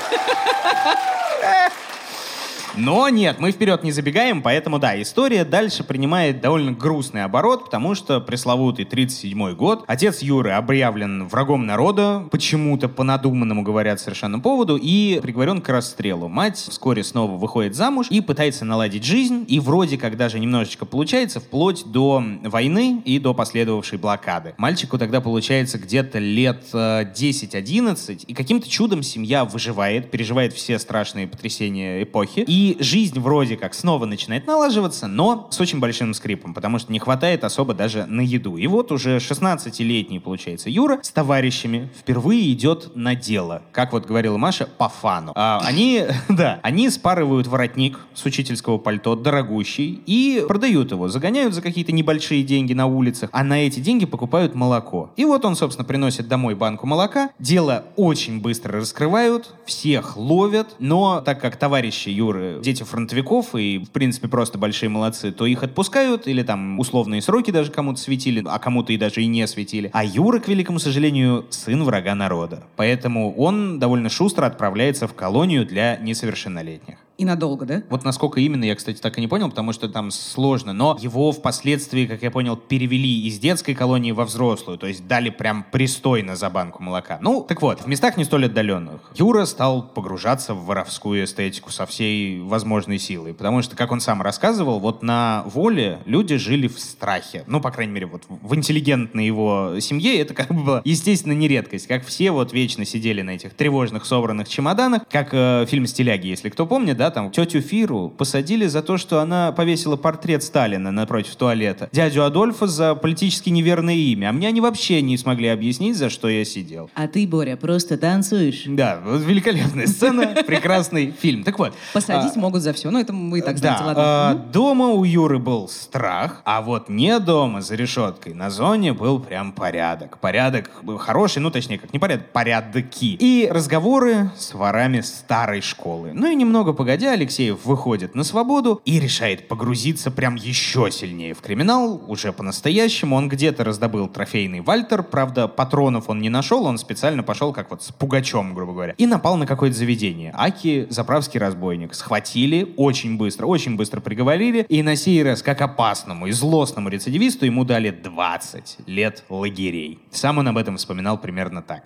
Но нет, мы вперед не забегаем, поэтому да, история дальше принимает довольно грустный оборот, потому что пресловутый 37-й год, отец Юры объявлен врагом народа, почему-то по надуманному говорят совершенно поводу, и приговорен к расстрелу. Мать вскоре снова выходит замуж и пытается наладить жизнь, и вроде как даже немножечко получается, вплоть до войны и до последовавшей блокады. Мальчику тогда получается где-то лет э, 10-11, и каким-то чудом семья выживает, переживает все страшные потрясения эпохи, и жизнь вроде как снова начинает налаживаться, но с очень большим скрипом, потому что не хватает особо даже на еду. И вот уже 16-летний, получается, Юра с товарищами впервые идет на дело, как вот говорила Маша, по фану. А, они, да, они спарывают воротник с учительского пальто, дорогущий, и продают его, загоняют за какие-то небольшие деньги на улицах, а на эти деньги покупают молоко. И вот он, собственно, приносит домой банку молока, дело очень быстро раскрывают, всех ловят, но так как товарищи Юры дети фронтовиков и, в принципе, просто большие молодцы, то их отпускают, или там условные сроки даже кому-то светили, а кому-то и даже и не светили. А Юра, к великому сожалению, сын врага народа. Поэтому он довольно шустро отправляется в колонию для несовершеннолетних. И надолго, да? Вот насколько именно, я, кстати, так и не понял, потому что там сложно. Но его впоследствии, как я понял, перевели из детской колонии во взрослую. То есть дали прям пристойно за банку молока. Ну, так вот, в местах не столь отдаленных Юра стал погружаться в воровскую эстетику со всей возможной силой. Потому что, как он сам рассказывал, вот на воле люди жили в страхе. Ну, по крайней мере, вот в интеллигентной его семье это как бы естественно, не редкость. Как все вот вечно сидели на этих тревожных собранных чемоданах. Как э, фильм «Стиляги», если кто помнит, да, там тетю Фиру посадили за то, что она повесила портрет Сталина напротив туалета. Дядю Адольфа за политически неверное имя. А мне они вообще не смогли объяснить, за что я сидел. А ты, Боря, просто танцуешь. Да, вот великолепная сцена, прекрасный фильм. Так вот. Посадить а, могут за все. Ну, это вы и так знаете, да, ладно. а, дома у Юры был страх, а вот не дома за решеткой на зоне был прям порядок. Порядок хороший, ну точнее, как не порядок, порядки. И разговоры с ворами старой школы. Ну и немного погодя, Алексеев выходит на свободу и решает погрузиться прям еще сильнее в криминал, уже по-настоящему. Он где-то раздобыл трофейный Вальтер, правда, патронов он не нашел, он специально пошел как вот с пугачом, грубо говоря, и напал на какое-то заведение. Аки, заправский разбойник, схватили очень быстро, очень быстро приговорили, и на сей раз, как опасному и злостному рецидивисту, ему дали 20 лет лагерей. Сам он об этом вспоминал примерно так.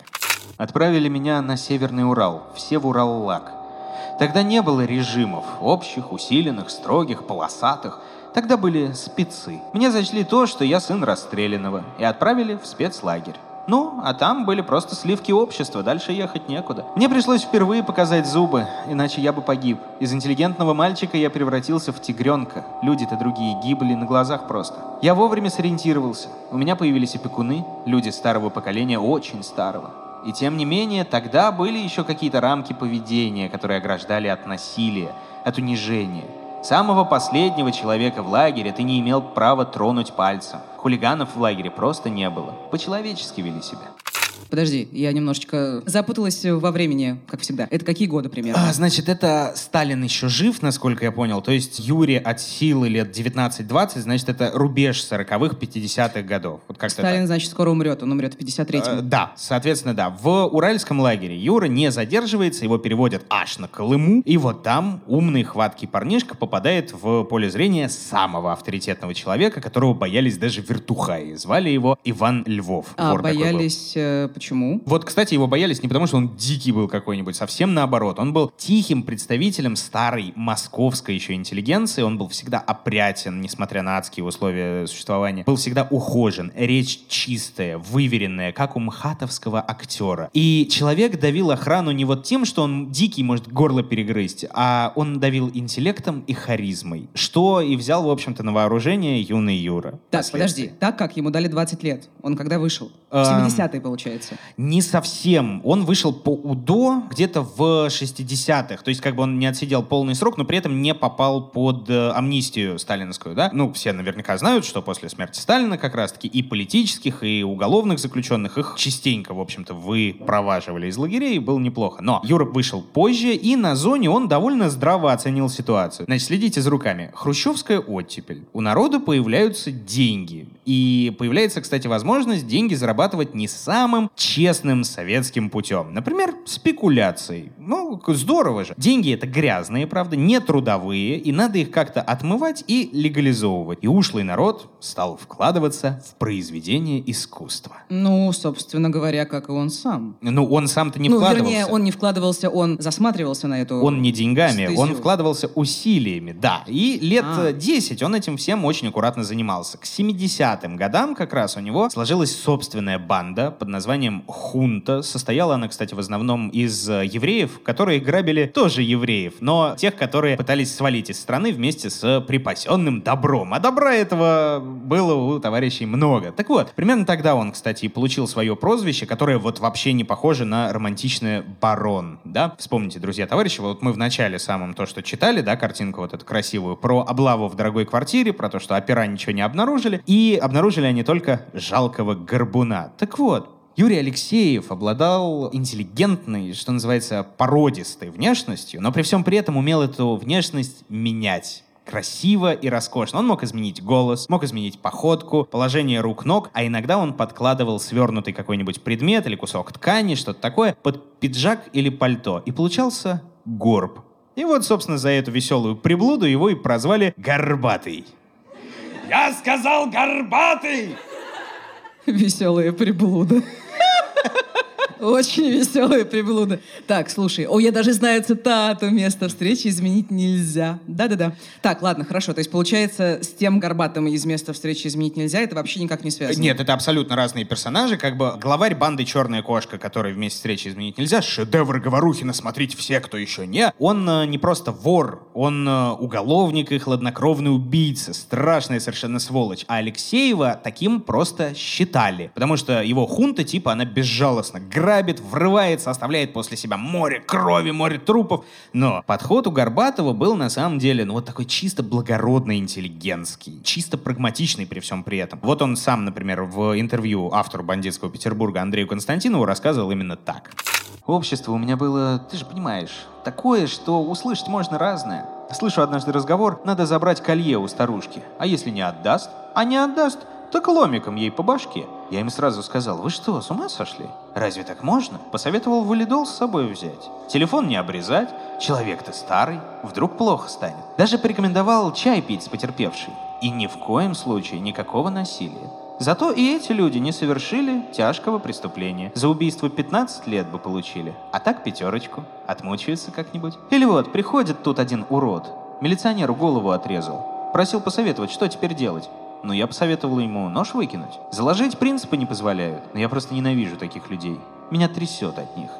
Отправили меня на Северный Урал, все в Урал-Лак. Тогда не было режимов, общих, усиленных, строгих, полосатых. Тогда были спецы. Мне зачли то, что я сын расстрелянного, и отправили в спецлагерь. Ну, а там были просто сливки общества, дальше ехать некуда. Мне пришлось впервые показать зубы, иначе я бы погиб. Из интеллигентного мальчика я превратился в тигренка. Люди-то другие гибли на глазах просто. Я вовремя сориентировался. У меня появились опекуны, люди старого поколения, очень старого. И тем не менее, тогда были еще какие-то рамки поведения, которые ограждали от насилия, от унижения. Самого последнего человека в лагере ты не имел права тронуть пальцем. Хулиганов в лагере просто не было. По-человечески вели себя. Подожди, я немножечко запуталась во времени, как всегда. Это какие годы примерно? А, значит, это Сталин еще жив, насколько я понял. То есть Юрий от силы лет 19-20, значит, это рубеж 40-х, 50-х годов. Вот так. Сталин, значит, скоро умрет. Он умрет в 53-м. Э, Да, соответственно, да. В Уральском лагере Юра не задерживается, его переводят аж на Колыму, и вот там умный, хваткий парнишка попадает в поле зрения самого авторитетного человека, которого боялись даже вертухаи. Звали его Иван Львов. а такой был. Почему? Вот, кстати, его боялись не потому, что он дикий был какой-нибудь, совсем наоборот. Он был тихим представителем старой московской еще интеллигенции. Он был всегда опрятен, несмотря на адские условия существования. Был всегда ухожен, речь чистая, выверенная, как у мхатовского актера. И человек давил охрану не вот тем, что он дикий, может горло перегрызть, а он давил интеллектом и харизмой. Что и взял, в общем-то, на вооружение юный Юра. Так, подожди. Так как ему дали 20 лет? Он когда вышел? В Эм, 70-е, получается. Получается? Не совсем. Он вышел по УДО где-то в 60-х. То есть как бы он не отсидел полный срок, но при этом не попал под э, амнистию сталинскую, да? Ну, все наверняка знают, что после смерти Сталина как раз-таки и политических, и уголовных заключенных их частенько, в общем-то, выпроваживали из лагерей, и было неплохо. Но Юра вышел позже, и на зоне он довольно здраво оценил ситуацию. Значит, следите за руками. Хрущевская оттепель. У народа появляются деньги. И появляется, кстати, возможность деньги зарабатывать не самым честным советским путем. Например, спекуляцией. Ну, здорово же. Деньги это грязные, правда, не трудовые, и надо их как-то отмывать и легализовывать. И ушлый народ стал вкладываться в произведение искусства. Ну, собственно говоря, как и он сам. Ну, он сам-то не ну, вкладывался. вернее, он не вкладывался, он засматривался на эту... Он не деньгами, стезю. он вкладывался усилиями, да. И лет А. э, 10 он этим всем очень аккуратно занимался. К 70-м годам как раз у него сложилась собственная банда под названием «Хунта». Состояла она, кстати, в основном из э, евреев, которые грабили тоже евреев, но тех, которые пытались свалить из страны вместе с припасенным добром. А добра этого было у товарищей много. Так вот, примерно тогда он, кстати, получил свое прозвище, которое вот вообще не похоже на романтичное «барон». Да? Вспомните, друзья, товарищи, вот мы в начале самом то, что читали, да, картинку вот эту красивую, про облаву в дорогой квартире, про то, что опера ничего не обнаружили, и обнаружили они только жалкого горбуна. Так вот, Юрий Алексеев обладал интеллигентной, что называется, породистой внешностью, но при всем при этом умел эту внешность менять красиво и роскошно. Он мог изменить голос, мог изменить походку, положение рук-ног, а иногда он подкладывал свернутый какой-нибудь предмет или кусок ткани, что-то такое, под пиджак или пальто. И получался горб. И вот, собственно, за эту веселую приблуду его и прозвали Горбатый. Я сказал горбатый! Веселые приблуды. Очень веселые приблуды. Так, слушай, о, я даже знаю цитату «Место встречи изменить нельзя». Да-да-да. Так, ладно, хорошо. То есть, получается, с тем горбатым из «Места встречи изменить нельзя» это вообще никак не связано? Нет, это абсолютно разные персонажи. Как бы главарь банды «Черная кошка», который вместе встречи изменить нельзя, шедевр Говорухина, смотрите все, кто еще не. Он э, не просто вор, он э, уголовник и хладнокровный убийца, страшная совершенно сволочь. А Алексеева таким просто считали. Потому что его хунта, типа, она безжалостно грабит, врывается, оставляет после себя море крови, море трупов. Но подход у Горбатова был на самом деле, ну вот такой чисто благородный, интеллигентский, чисто прагматичный при всем при этом. Вот он сам, например, в интервью автору «Бандитского Петербурга» Андрею Константинову рассказывал именно так. Общество у меня было, ты же понимаешь, такое, что услышать можно разное. Слышу однажды разговор, надо забрать колье у старушки. А если не отдаст? А не отдаст, так ломиком ей по башке. Я им сразу сказал, вы что, с ума сошли? Разве так можно? Посоветовал валидол с собой взять. Телефон не обрезать, человек-то старый, вдруг плохо станет. Даже порекомендовал чай пить с потерпевшей. И ни в коем случае никакого насилия. Зато и эти люди не совершили тяжкого преступления. За убийство 15 лет бы получили, а так пятерочку. Отмучаются как-нибудь. Или вот, приходит тут один урод, милиционеру голову отрезал. Просил посоветовать, что теперь делать. Но я посоветовал ему нож выкинуть. Заложить принципы не позволяют. Но я просто ненавижу таких людей. Меня трясет от них.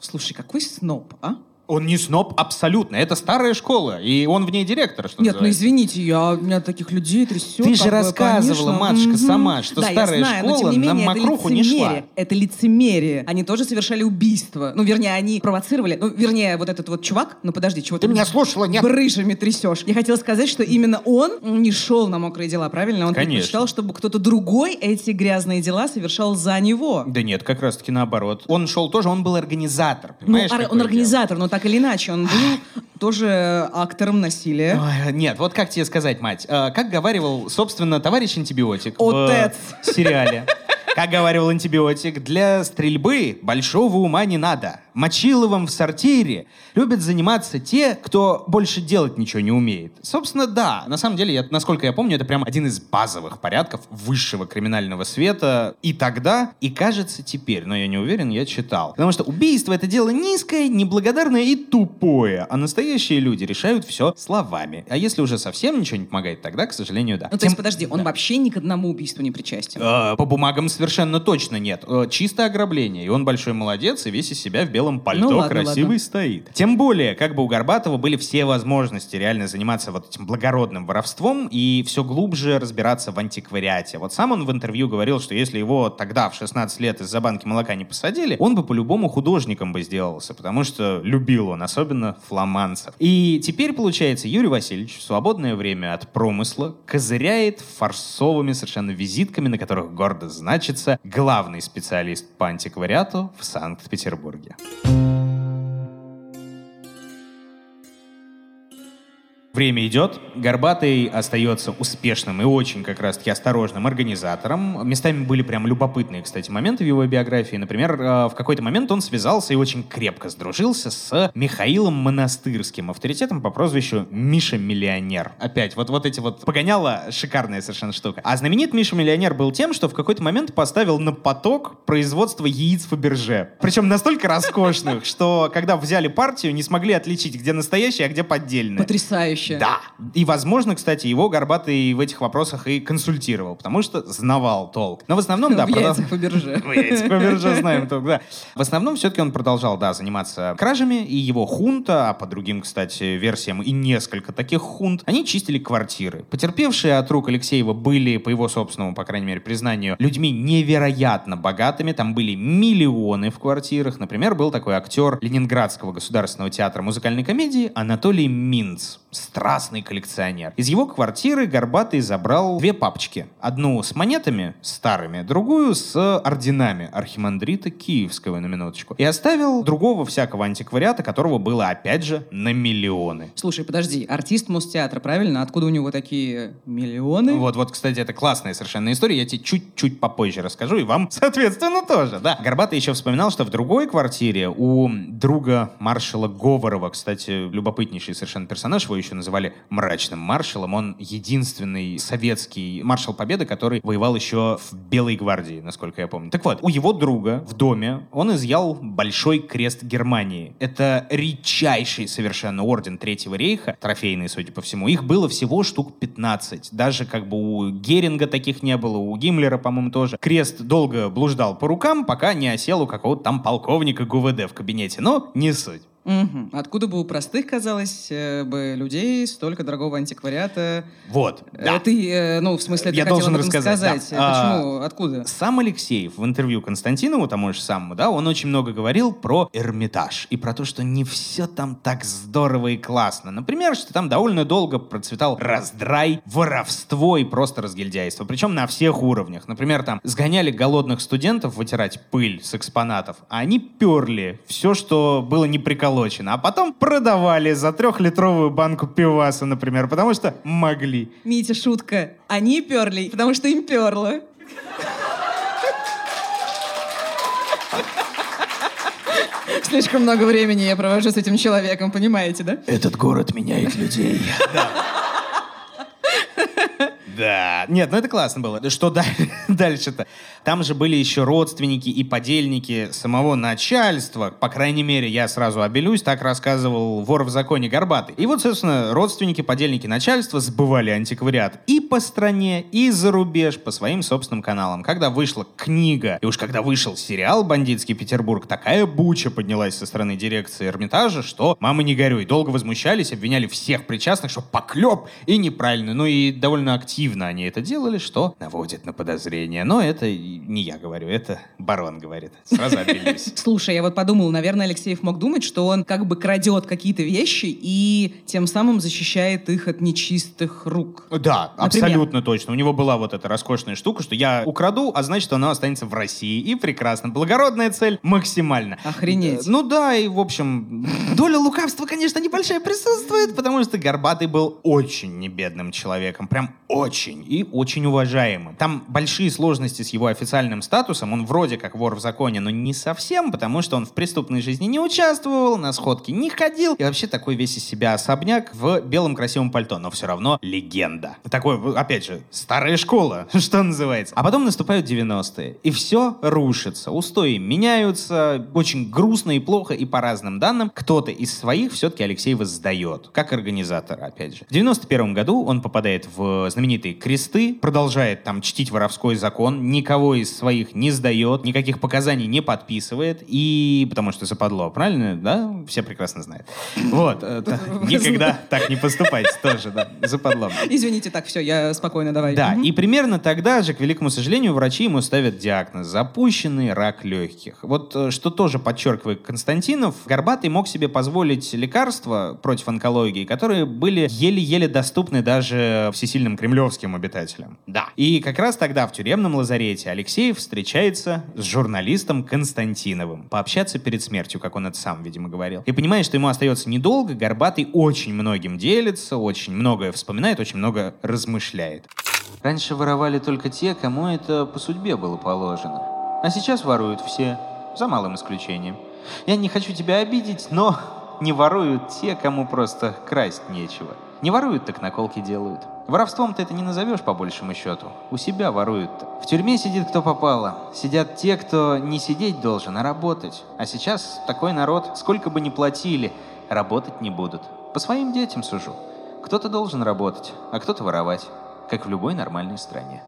Слушай, какой сноб, а? Он не сноб абсолютно. Это старая школа, и он в ней директор, что Нет, ну называется. извините, я, меня таких людей трясет. Ты же рассказывала, конечно. матушка, Мгм. сама, что да, старая я знаю, но, школа тем не на менее, это мокруху не шла. Это лицемерие. Они тоже совершали убийство. Ну, вернее, они провоцировали. Ну, вернее, вот этот вот чувак, ну подожди, чего ты, меня слушала, нет? брыжами трясешь. Я хотела сказать, что именно он не шел на мокрые дела, правильно? Он Конечно. предпочитал, чтобы кто-то другой эти грязные дела совершал за него. Да нет, как раз-таки наоборот. Он шел тоже, он был организатор, Ну, понимаешь? какое он организатор, но так или иначе, он был тоже актором насилия. Ой, нет, вот как тебе сказать, мать? Э, как говаривал, собственно, товарищ антибиотик Отец. в сериале. Как говаривал антибиотик, для стрельбы большого ума не надо. Мочиловым в сортире любят заниматься те, кто больше делать ничего не умеет. Собственно, да. На самом деле, я, насколько я помню, это прям один из базовых порядков высшего криминального света. И тогда, и кажется теперь, но я не уверен, я читал. Потому что убийство — это дело низкое, неблагодарное и тупое. А настоящие люди решают все словами. А если уже совсем ничего не помогает, тогда, к сожалению, да. Ну, то есть, подожди, он вообще ни к одному убийству не причастен. Э, По бумагам совершенно точно нет. Э, Чисто ограбление. И он большой молодец, и весь из себя в белом белом пальто Ну ладно, красивый ладно. стоит. Тем более, как бы у Горбатова были все возможности реально заниматься вот этим благородным воровством и все глубже разбираться в антиквариате. Вот сам он в интервью говорил, что если его тогда в 16 лет из-за банки молока не посадили, он бы по-любому художником бы сделался, потому что любил он, особенно фламанцев. И теперь, получается, Юрий Васильевич в свободное время от промысла козыряет фарсовыми совершенно визитками, на которых гордо значится главный специалист по антиквариату в Санкт-Петербурге. you Время идет, Горбатый остается успешным и очень как раз-таки осторожным организатором. Местами были прям любопытные, кстати, моменты в его биографии. Например, э, в какой-то момент он связался и очень крепко сдружился с Михаилом Монастырским, авторитетом по прозвищу Миша Миллионер. Опять, вот, вот эти вот погоняла шикарная совершенно штука. А знаменит Миша Миллионер был тем, что в какой-то момент поставил на поток производство яиц Фаберже. Причем настолько роскошных, что когда взяли партию, не смогли отличить, где настоящие, а где поддельные. Потрясающе. Да. И, возможно, кстати, его Горбатый в этих вопросах и консультировал, потому что знавал толк. Но в основном, да, В продал- яйцах Фаберже. в яйцах Фаберже знаем толк, да. В основном, все-таки он продолжал, да, заниматься кражами, и его хунта, а по другим, кстати, версиям и несколько таких хунт, они чистили квартиры. Потерпевшие от рук Алексеева были, по его собственному, по крайней мере, признанию, людьми невероятно богатыми, там были миллионы в квартирах. Например, был такой актер Ленинградского государственного театра музыкальной комедии Анатолий Минц, страстный коллекционер. Из его квартиры Горбатый забрал две папочки. Одну с монетами старыми, другую с орденами архимандрита Киевского, на минуточку. И оставил другого всякого антиквариата, которого было, опять же, на миллионы. Слушай, подожди, артист Мостеатра, правильно? Откуда у него такие миллионы? Вот, вот, кстати, это классная совершенно история. Я тебе чуть-чуть попозже расскажу, и вам, соответственно, тоже, да. Горбатый еще вспоминал, что в другой квартире у друга маршала Говорова, кстати, любопытнейший совершенно персонаж, его еще называли мрачным маршалом, он единственный советский маршал Победы, который воевал еще в Белой гвардии, насколько я помню. Так вот, у его друга в доме он изъял Большой крест Германии. Это редчайший совершенно орден Третьего рейха, трофейный, судя по всему. Их было всего штук 15. Даже как бы у Геринга таких не было, у Гиммлера, по-моему, тоже. Крест долго блуждал по рукам, пока не осел у какого-то там полковника ГУВД в кабинете. Но не суть. Мгм. Откуда бы у простых, казалось э, бы, людей столько дорогого антиквариата? Вот. Э, да. Ты, э, ну, в смысле, ты Я хотел должен об этом рассказать, сказать. да. А, Почему? Откуда? Сам Алексеев в интервью Константинову, тому же самому, да, он очень много говорил про Эрмитаж и про то, что не все там так здорово и классно. Например, что там довольно долго процветал раздрай, воровство и просто разгильдяйство. Причем на всех уровнях. Например, там сгоняли голодных студентов вытирать пыль с экспонатов, а они перли все, что было не приколочено. А потом продавали за трехлитровую банку пиваса, например, потому что могли. Митя, шутка. Они перли, потому что им перло. Слишком много времени я провожу с этим человеком, понимаете, да? Этот город меняет людей. Да. Нет, ну это классно было. Да Что да- дальше-то? Там же были еще родственники и подельники самого начальства. По крайней мере, я сразу обелюсь, так рассказывал вор в законе Горбатый. И вот, собственно, родственники, подельники начальства сбывали антиквариат и по стране, и за рубеж по своим собственным каналам. Когда вышла книга, и уж когда вышел сериал «Бандитский Петербург», такая буча поднялась со стороны дирекции Эрмитажа, что мамы не горюй. Долго возмущались, обвиняли всех причастных, что поклеп и неправильно. Ну и довольно активно они это делали, что наводит на подозрения. Но это не я говорю, это барон говорит. Сразу обиделись. Слушай, я вот подумал, наверное, Алексеев мог думать, что он как бы крадет какие-то вещи и тем самым защищает их от нечистых рук. Да, Например? абсолютно точно. У него была вот эта роскошная штука, что я украду, а значит, оно останется в России. И прекрасно. Благородная цель максимально. Охренеть. Ну да, и в общем, доля лукавства, конечно, небольшая присутствует, потому что Горбатый был очень небедным человеком. Прям очень. И очень уважаемым. Там большие сложности с его официальным статусом. Он вроде как вор в законе, но не совсем, потому что он в преступной жизни не участвовал, на сходки не ходил. И вообще такой весь из себя особняк в белом красивом пальто. Но все равно легенда. Такой, опять же, старая школа, что называется. А потом наступают 90-е. И все рушится. Устои меняются. Очень грустно и плохо. И по разным данным, кто-то из своих все-таки Алексей воздает, как организатор, опять же. В 91 году он попадает в знаменитые кресты, продолжает там чтить воровской закон, никого из своих не сдает, никаких показаний не подписывает, и потому что западло, правильно? Да? Все прекрасно знают. Вот. э, Никогда так не поступайте тоже, да, западло. Извините, так, все, я спокойно, давай. Да, и примерно тогда же, к великому сожалению, врачи ему ставят диагноз – запущенный рак легких. Вот э, что тоже подчеркивает Константинов, Горбатый мог себе позволить лекарства против онкологии, которые были еле-еле доступны даже всесильным кремлевским обитателям. Да. И как раз тогда в тюремном лазарете Алексеев встречается с журналистом Константиновым. Пообщаться перед смертью, как он это сам, видимо, говорил. И понимая, что ему остается недолго, Горбатый очень многим делится, очень многое вспоминает, очень много размышляет. Раньше воровали только те, кому это по судьбе было положено. А сейчас воруют все, за малым исключением. Я не хочу тебя обидеть, но не воруют те, кому просто красть нечего. Не воруют, так наколки делают. Воровством-то это не назовешь по большему счету. У себя воруют-то. В тюрьме сидит кто попало. Сидят те, кто не сидеть должен, а работать. А сейчас такой народ, сколько бы ни платили, работать не будут. По своим детям сужу. Кто-то должен работать, а кто-то воровать. Как в любой нормальной стране.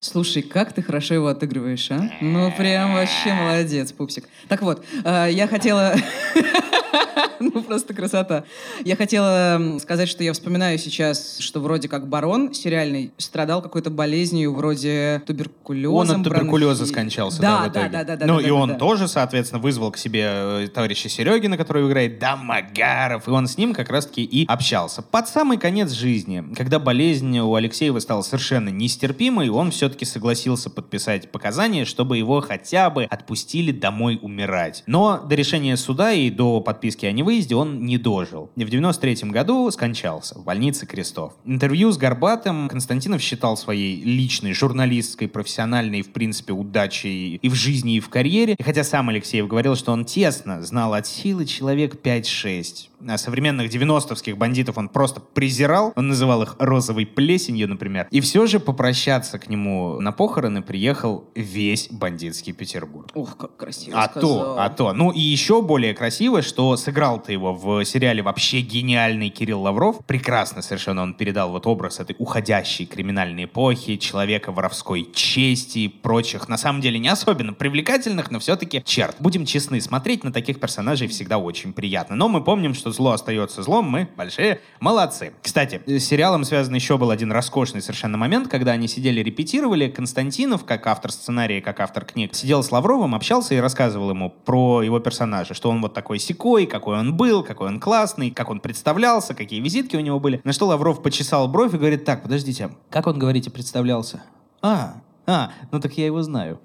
Слушай, как ты хорошо его отыгрываешь, а? Ну, прям вообще молодец, пупсик. Так вот, э, я хотела... Ну, просто красота. Я хотела сказать, что я вспоминаю сейчас, что вроде как барон сериальный страдал какой-то болезнью вроде туберкулеза. Он от туберкулеза скончался, да, Да, да, да, да, да. Ну, да, и да, он да. тоже, соответственно, вызвал к себе э, товарища Серегина, который играет Дамагаров, и он с ним как раз-таки и общался. Под самый конец жизни, когда болезнь у Алексеева стала совершенно нестерпимой, он все-таки согласился подписать показания, чтобы его хотя бы отпустили домой умирать. Но до решения суда и до подписки о невыезде он не дожил. И в 93 году скончался в больнице Крестов. Интервью с Горбатым Константинов считал своей личной, журналистской, профессиональной, в принципе, удачей и в жизни, и в карьере. И хотя сам Алексеев говорил, что он тесно знал от силы человек 5-6. А современных 90-вских бандитов он просто презирал. Он называл их розовой плесенью, например. И все же попрощаться к нему на похороны приехал весь бандитский Петербург. Ох, как красиво А сказал. то, а то. Ну и еще более красиво, что сыграл ты его в сериале вообще гениальный Кирилл Лавров. Прекрасно совершенно он передал вот образ этой уходящей криминальной эпохи, человека воровской чести и прочих, на самом деле не особенно привлекательных, но все-таки черт. Будем честны, смотреть на таких персонажей всегда очень приятно. Но мы помним, что зло остается злом, мы большие молодцы. Кстати, с сериалом связан еще был один роскошный совершенно момент, когда они сидели, репетировали, Константинов, как автор сценария, как автор книг, сидел с Лавровым, общался и рассказывал ему про его персонажа, что он вот такой секой, какой он был, какой он классный, как он представлялся, какие визитки у него были. На что Лавров почесал бровь и говорит, так, подождите, как он, говорите, представлялся? А, а, ну так я его знаю.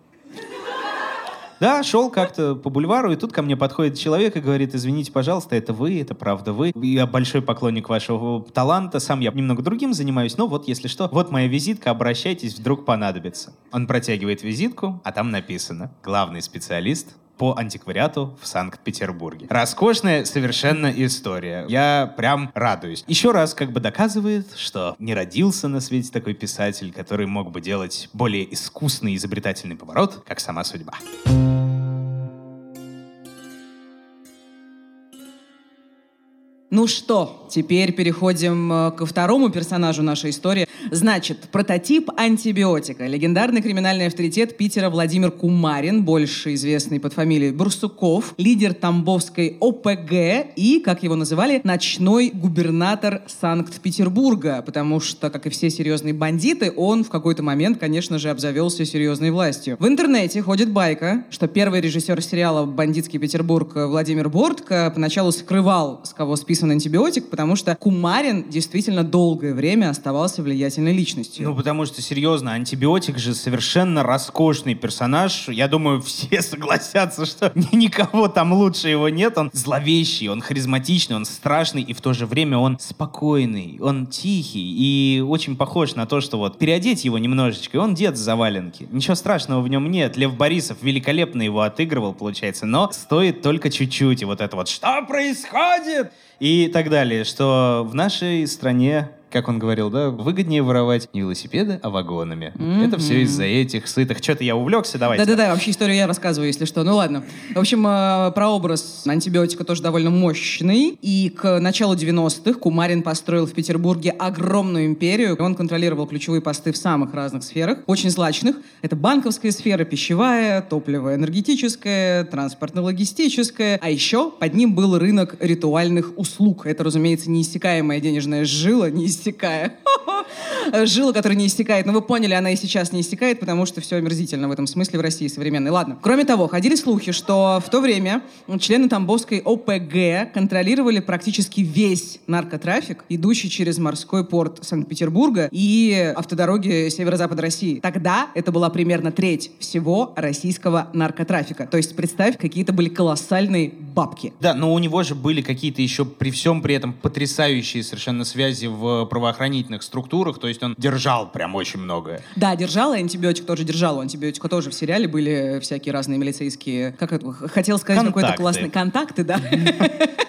Да, шел как-то по бульвару, и тут ко мне подходит человек и говорит, извините, пожалуйста, это вы, это правда вы. Я большой поклонник вашего таланта, сам я немного другим занимаюсь, но вот, если что, вот моя визитка, обращайтесь, вдруг понадобится. Он протягивает визитку, а там написано «Главный специалист по антиквариату в Санкт-Петербурге. Роскошная совершенно история. Я прям радуюсь. Еще раз как бы доказывает, что не родился на свете такой писатель, который мог бы делать более искусный изобретательный поворот, как сама судьба. Ну что, теперь переходим э, ко второму персонажу нашей истории. Значит, прототип антибиотика. Легендарный криминальный авторитет Питера Владимир Кумарин, больше известный под фамилией Бурсуков, лидер Тамбовской ОПГ и, как его называли, ночной губернатор Санкт-Петербурга, потому что, как и все серьезные бандиты, он в какой-то момент, конечно же, обзавелся серьезной властью. В интернете ходит байка, что первый режиссер сериала «Бандитский Петербург» Владимир Бортко поначалу скрывал, с кого списан антибиотик, потому что Кумарин действительно долгое время оставался влиятельной личностью. Ну, потому что, серьезно, антибиотик же совершенно роскошный персонаж. Я думаю, все согласятся, что ни- никого там лучше его нет. Он зловещий, он харизматичный, он страшный, и в то же время он спокойный, он тихий и очень похож на то, что вот переодеть его немножечко, и он дед с заваленки. Ничего страшного в нем нет. Лев Борисов великолепно его отыгрывал, получается, но стоит только чуть-чуть. И вот это вот «Что происходит?» И так далее, что в нашей стране как он говорил, да, выгоднее воровать не велосипеды, а вагонами. Это все из-за этих сытых. Что-то я увлекся, давайте. Да-да-да, вообще историю я рассказываю, если что. Ну ладно. В общем, э, прообраз антибиотика тоже довольно мощный. И к началу 90-х Кумарин построил в Петербурге огромную империю. Он контролировал ключевые посты в самых разных сферах, очень злачных. Это банковская сфера, пищевая, топливо-энергетическая, транспортно-логистическая. А еще под ним был рынок ритуальных услуг. Это, разумеется, неиссякаемая денежная жила, неиссякая. Жила, которая не истекает. Но вы поняли, она и сейчас не истекает, потому что все омерзительно в этом смысле в России современной. Ладно. Кроме того, ходили слухи, что в то время члены Тамбовской ОПГ контролировали практически весь наркотрафик, идущий через морской порт Санкт-Петербурга и автодороги северо-запада России. Тогда это была примерно треть всего российского наркотрафика. То есть представь, какие-то были колоссальные бабки. Да, но у него же были какие-то еще при всем при этом потрясающие совершенно связи в правоохранительных структурах, то есть он держал прям очень многое. Да, держал, и антибиотик тоже держал. У антибиотика тоже в сериале были всякие разные милицейские, как это, хотел сказать, какой-то классный контакты, да.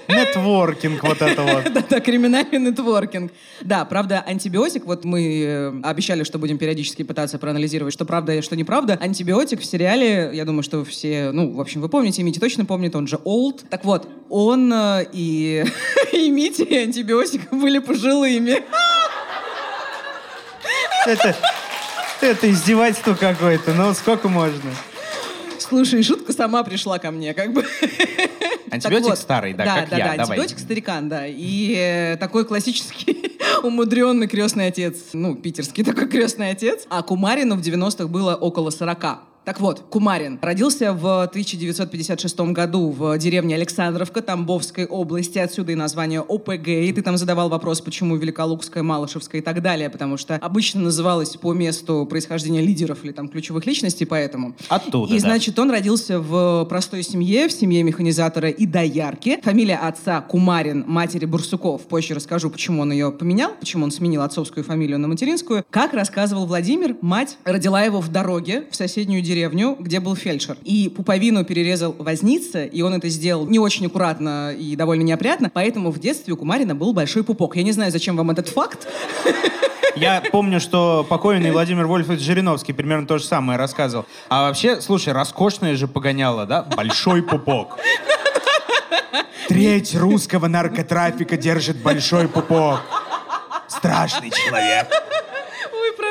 Нетворкинг вот это вот. Да-да, криминальный нетворкинг. Да, правда, антибиотик, вот мы э, обещали, что будем периодически пытаться проанализировать, что правда и что неправда. Антибиотик в сериале, я думаю, что все, ну, в общем, вы помните, Мити точно помнит, он же Old. Так вот, он э, и, и Мити, и антибиотик были пожилыми. Это, это издевательство какое-то, ну сколько можно? Слушай, шутка сама пришла ко мне, как бы. Антибиотик вот, старый, да, да, как да, я, да, давай. антибиотик старикан, да. И э, такой классический умудренный крестный отец, ну, питерский такой крестный отец. А Кумарину в 90-х было около 40. Так вот, Кумарин родился в 1956 году в деревне Александровка Тамбовской области. Отсюда и название ОПГ. И ты там задавал вопрос, почему Великолукская, Малышевская и так далее. Потому что обычно называлось по месту происхождения лидеров или там ключевых личностей, поэтому. Оттуда, И, да. значит, он родился в простой семье, в семье механизатора и доярки. Фамилия отца Кумарин, матери Бурсуков. Позже расскажу, почему он ее поменял, почему он сменил отцовскую фамилию на материнскую. Как рассказывал Владимир, мать родила его в дороге в соседнюю деревню, где был фельдшер. И пуповину перерезал возница, и он это сделал не очень аккуратно и довольно неопрятно, поэтому в детстве у Кумарина был большой пупок. Я не знаю, зачем вам этот факт. Я помню, что покойный Владимир Вольфович Жириновский примерно то же самое рассказывал. А вообще, слушай, роскошное же погоняло, да? Большой пупок. Треть русского наркотрафика держит большой пупок. Страшный человек.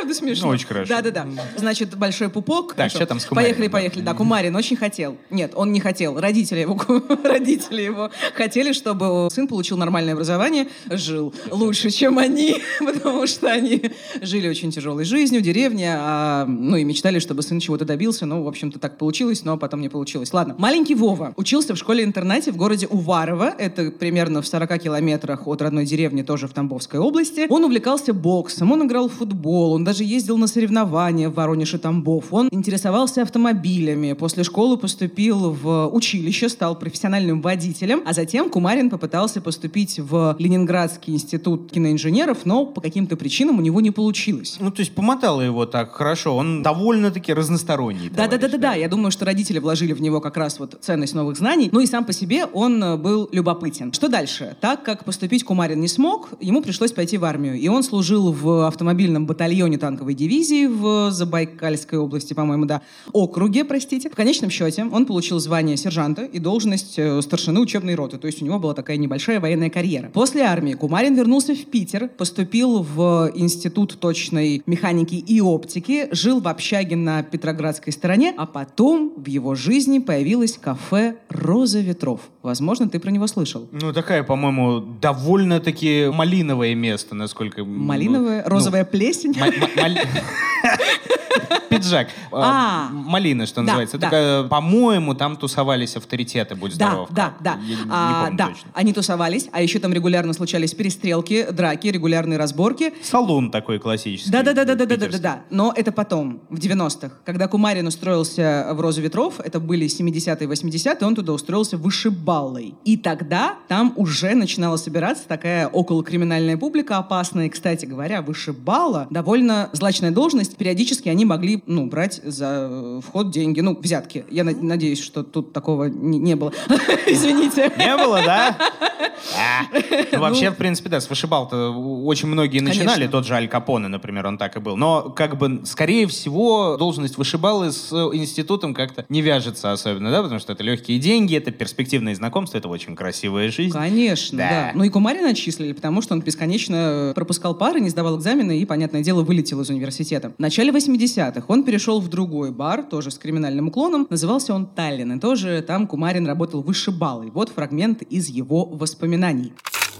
Правда смешно. Ну, очень хорошо. Да-да-да. Значит, большой пупок. Так, что там с Кумариным, Поехали, поехали. Да, Кумарин очень хотел. Нет, он не хотел. Родители его, родители его хотели, чтобы сын получил нормальное образование, жил лучше, чем они, потому что они жили очень тяжелой жизнью в деревне, а, ну и мечтали, чтобы сын чего-то добился. Ну, в общем-то, так получилось, но потом не получилось. Ладно. Маленький Вова учился в школе-интернате в городе Уварово. Это примерно в 40 километрах от родной деревни, тоже в Тамбовской области. Он увлекался боксом, он играл в футбол, он даже ездил на соревнования в Воронеж и Тамбов. Он интересовался автомобилями. После школы поступил в училище, стал профессиональным водителем, а затем Кумарин попытался поступить в Ленинградский институт киноинженеров, но по каким-то причинам у него не получилось. Ну, то есть помотало его так хорошо. Он довольно-таки разносторонний. Да, да, да, да, да. Я думаю, что родители вложили в него как раз вот ценность новых знаний. Ну и сам по себе он э, был любопытен. Что дальше? Так как поступить Кумарин не смог, ему пришлось пойти в армию. И он служил в автомобильном батальоне танковой дивизии в Забайкальской области, по-моему, да, округе, простите. В конечном счете он получил звание сержанта и должность э, старшины учебной роты. То есть у него была такая небольшая военная карьера. После армии Кумарин вернулся в Питер, поступил в Институт точной механики и оптики, жил в общаге на Петроградской стороне, а потом в его жизни появилось кафе «Роза ветров». Возможно, ты про него слышал. Ну, такая, по-моему, довольно-таки малиновое место, насколько... м, ну, розовая плесень. ма- mein, Пиджак. А. Малина, что Да, называется. да. По-моему, там тусовались авторитеты, будь Да, здоров. да, да. Я А, да, точно. они тусовались, а еще там регулярно случались перестрелки, драки, регулярные разборки. Салон такой классический. Да, да, да, да, да, да, да, да. Но это потом, в 90-х, когда Кумарин устроился в Розу ветров, это были 70-е, 80-е, он туда устроился вышибалой. И тогда там уже начинала собираться такая околокриминальная публика опасная. И, кстати говоря, вышибала довольно злачная должность. Периодически они могли ну, брать за вход деньги, ну, взятки. Я на- надеюсь, что тут такого не, не было. Извините. Не было, да? А. Ну, вообще, в принципе, да, с вышибал-то очень многие начинали. Тот же Аль Капоне, например, он так и был. Но, как бы, скорее всего, должность вышибалы с институтом как-то не вяжется особенно, да? Потому что это легкие деньги, это перспективные знакомства, это очень красивая жизнь. Конечно, Да. да. Ну и Кумарина отчислили, потому что он бесконечно пропускал пары, не сдавал экзамены и, понятное дело, вылетел из университета. В начале 80-х он перешел в другой бар, тоже с криминальным уклоном. Назывался он Таллин. И тоже там Кумарин работал вышибалой. Вот фрагмент из его воспоминаний.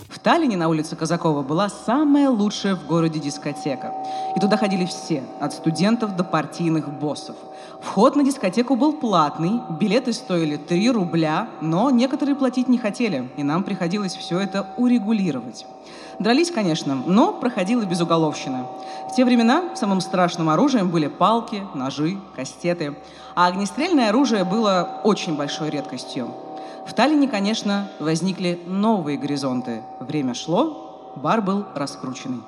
В Таллине на улице Казакова была самая лучшая в городе дискотека. И туда ходили все, от студентов до партийных боссов. Вход на дискотеку был платный, билеты стоили 3 рубля, но некоторые платить не хотели, и нам приходилось все это урегулировать. Дрались, конечно, но проходила без уголовщины. В те времена самым страшным оружием были палки, ножи, кастеты, а огнестрельное оружие было очень большой редкостью. В Таллине, конечно, возникли новые горизонты. Время шло, бар был раскрученный.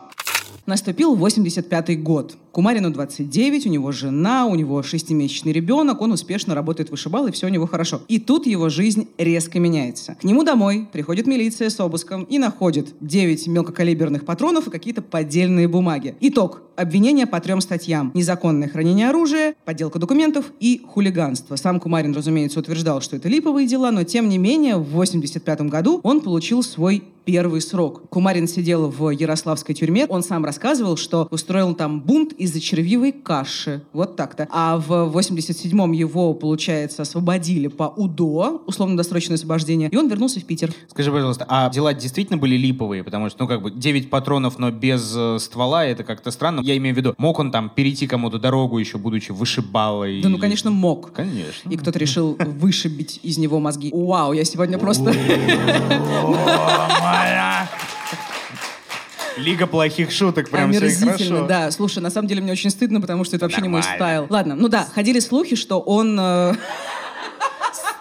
Наступил 85-й год. Кумарину 29, у него жена, у него шестимесячный ребенок, он успешно работает вышибал, и все у него хорошо. И тут его жизнь резко меняется. К нему домой приходит милиция с обыском и находит 9 мелкокалиберных патронов и какие-то поддельные бумаги. Итог. Обвинения по трем статьям. Незаконное хранение оружия, подделка документов и хулиганство. Сам Кумарин, разумеется, утверждал, что это липовые дела, но тем не менее в 85 году он получил свой первый срок. Кумарин сидел в Ярославской тюрьме. Он сам рассказывал, что устроил там бунт из-за червивой каши. Вот так-то. А в 87-м его, получается, освободили по УДО, условно-досрочное освобождение, и он вернулся в Питер. Скажи, пожалуйста, а дела действительно были липовые? Потому что, ну, как бы, 9 патронов, но без э, ствола, это как-то странно. Я имею в виду, мог он там перейти кому-то дорогу, еще будучи вышибалой? Да ну, конечно, мог. Конечно. И кто-то решил вышибить из него мозги. Вау, я сегодня просто... Лига плохих шуток прям Омерзительно, хорошо. да. Слушай, на самом деле мне очень стыдно, потому что это вообще не мой Нормально. style. Ладно, ну да, ходили слухи, что он... э,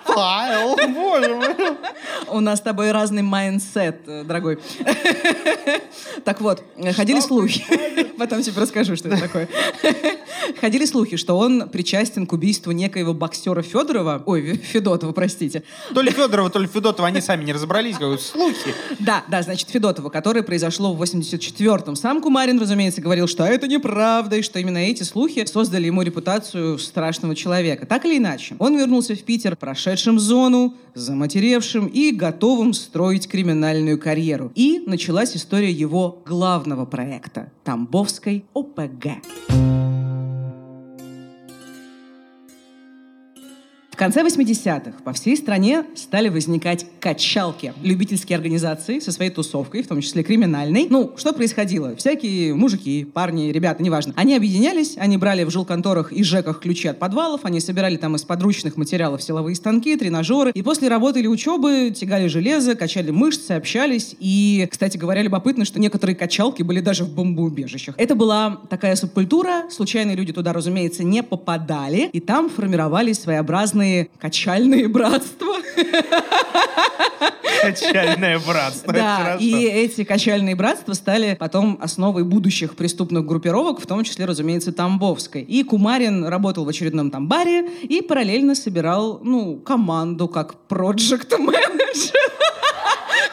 Style, боже мой. У нас с тобой разный mindset, э, дорогой. Так вот, э, ходили слухи. Потом тебе расскажу, что это такое. Ходили слухи, что он причастен к убийству некоего боксера Федорова. Ой, Федотова, простите. То ли Федорова, то ли Федотова, они сами не разобрались, как слухи. Да, да, значит, Федотова, которое произошло в 84-м. Сам Кумарин, разумеется, говорил, что это неправда, и что именно эти слухи создали ему репутацию страшного человека. Так или иначе, он вернулся в Питер, прошедшим зону, заматеревшим и готовым строить криминальную карьеру. И началась история его главного проекта — Тамбовской ОПГ. В конце 80-х по всей стране стали возникать качалки. Любительские организации со своей тусовкой, в том числе криминальной. Ну, что происходило? Всякие мужики, парни, ребята, неважно. Они объединялись, они брали в жилконторах и ЖЭКах ключи от подвалов, они собирали там из подручных материалов силовые станки, тренажеры. И после работы или учебы тягали железо, качали мышцы, общались. И, кстати говоря, любопытно, что некоторые качалки были даже в бомбоубежищах. Это была такая субкультура. Случайные люди туда, разумеется, не попадали. И там формировались своеобразные качальные братства. Качальное братство. Да, и эти качальные братства стали потом основой будущих преступных группировок, в том числе, разумеется, Тамбовской. И Кумарин работал в очередном там баре и параллельно собирал, ну, команду как проект-менеджер.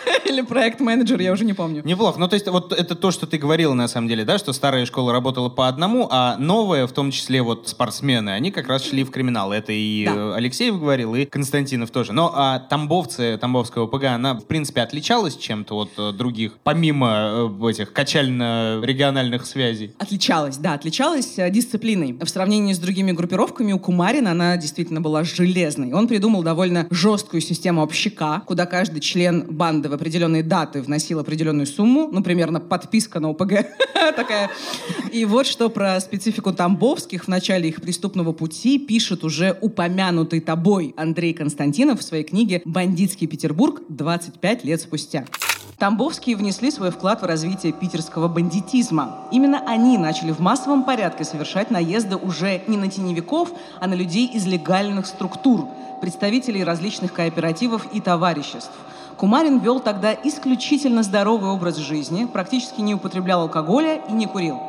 Или проект-менеджер, я уже не помню. Неплохо. Ну, то есть, вот это то, что ты говорила, на самом деле, да, что старая школа работала по одному, а новая, в том числе вот спортсмены, они как раз шли в криминал. Это и Да. э, Алексеев говорил, и Константинов тоже. Но а тамбовцы, тамбовская ОПГ, она, в принципе, отличалась чем-то от э, других, помимо э, этих качально-региональных связей? Отличалась, да, отличалась дисциплиной. В сравнении с другими группировками у Кумарина она действительно была железной. Он придумал довольно жесткую систему общака, куда каждый член банды в определенные даты вносил определенную сумму, ну, примерно подписка на ОПГ такая. И вот что про специфику тамбовских в начале их преступного пути пишет уже упомянутый тобой Андрей Константинов в своей книге «Бандитский Петербург. 25 лет спустя». Тамбовские внесли свой вклад в развитие питерского бандитизма. Именно они начали в массовом порядке совершать наезды уже не на теневиков, а на людей из легальных структур, представителей различных кооперативов и товариществ. Кумарин вел тогда исключительно здоровый образ жизни, практически не употреблял алкоголя и не курил.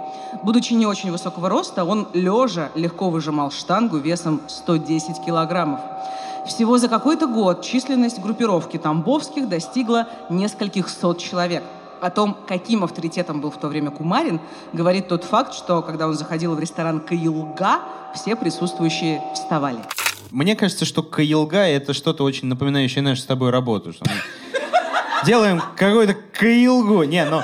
Будучи не очень высокого роста, он лежа легко выжимал штангу весом 110 килограммов. Всего за какой-то год численность группировки Тамбовских достигла нескольких сот человек. О том, каким авторитетом был в то время Кумарин, говорит тот факт, что когда он заходил в ресторан «Каилга», все присутствующие вставали. Мне кажется, что Каилга — это что-то очень напоминающее нашу с тобой работу. Что мы делаем какую-то Каилгу. Не, ну,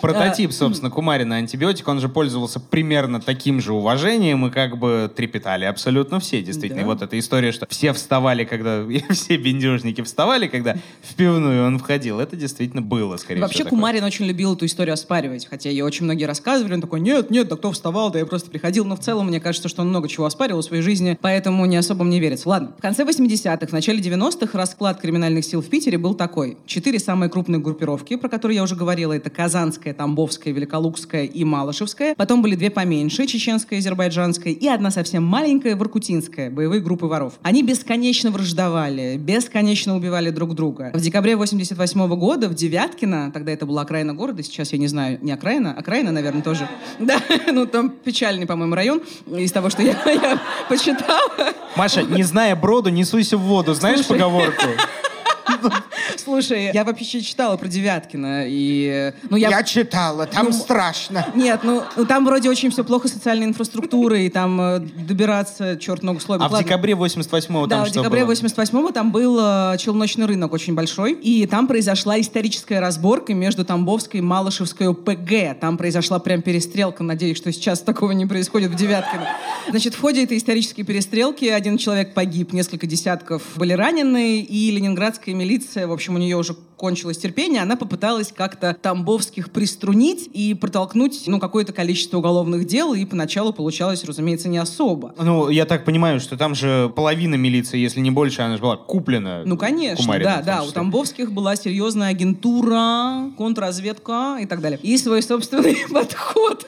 Прототип, собственно, Кумарина антибиотик, он же пользовался примерно таким же уважением, и как бы трепетали абсолютно все, действительно. Да. И вот эта история, что все вставали, когда... все бендюжники вставали, когда в пивную он входил, это действительно было, скорее Вообще всего. такое. Кумарин очень любил эту историю оспаривать, хотя ее очень многие рассказывали. Он такой, нет, нет, да кто вставал, да я просто приходил. Но в целом, мне кажется, что он много чего оспаривал в своей жизни, поэтому не особо мне верится. Ладно, в конце 80-х, в начале 90-х расклад криминальных сил в Питере был такой. Четыре самые крупные группировки, про которые я уже говорила, это Казанская, Тамбовская, Великолукская и Малышевская. Потом были две поменьше, Чеченская, Азербайджанская, и одна совсем маленькая, Воркутинская, боевые группы воров. Они бесконечно враждовали, бесконечно убивали друг друга. В декабре 88 года в Девяткино, тогда это была окраина города, сейчас я не знаю, не окраина, окраина, наверное, тоже. Да, ну там печальный, по-моему, район из того, что я, я почитала. Маша, не зная броду, не суйся в воду. Знаешь Слушай. поговорку? Слушай, я вообще читала про Девяткино, и... Ну, я... Я читала, там Ну, страшно. Нет, ну, ну, там вроде очень все плохо с социальной инфраструктурой, и там э, добираться, черт ногу сломит. А в Ладно. декабре 88-го Да, там в что декабре было? 88-го там был э, челночный рынок очень большой, и там произошла историческая разборка между Тамбовской и Малышевской ОПГ. Там произошла прям перестрелка, надеюсь, что сейчас такого не происходит в Девяткино. Значит, в ходе этой исторической перестрелки один человек погиб, несколько десятков были ранены, и ленинградская милиция, в общем, у нее уже кончилось терпение, она попыталась как-то Тамбовских приструнить и протолкнуть, ну, какое-то количество уголовных дел, и поначалу получалось, разумеется, не особо. Ну, я так понимаю, что там же половина милиции, если не больше, она же была куплена. Ну, конечно, Кумариным, да, да. У. Тамбовских была серьезная агентура, контрразведка и так далее. И свой собственный подход.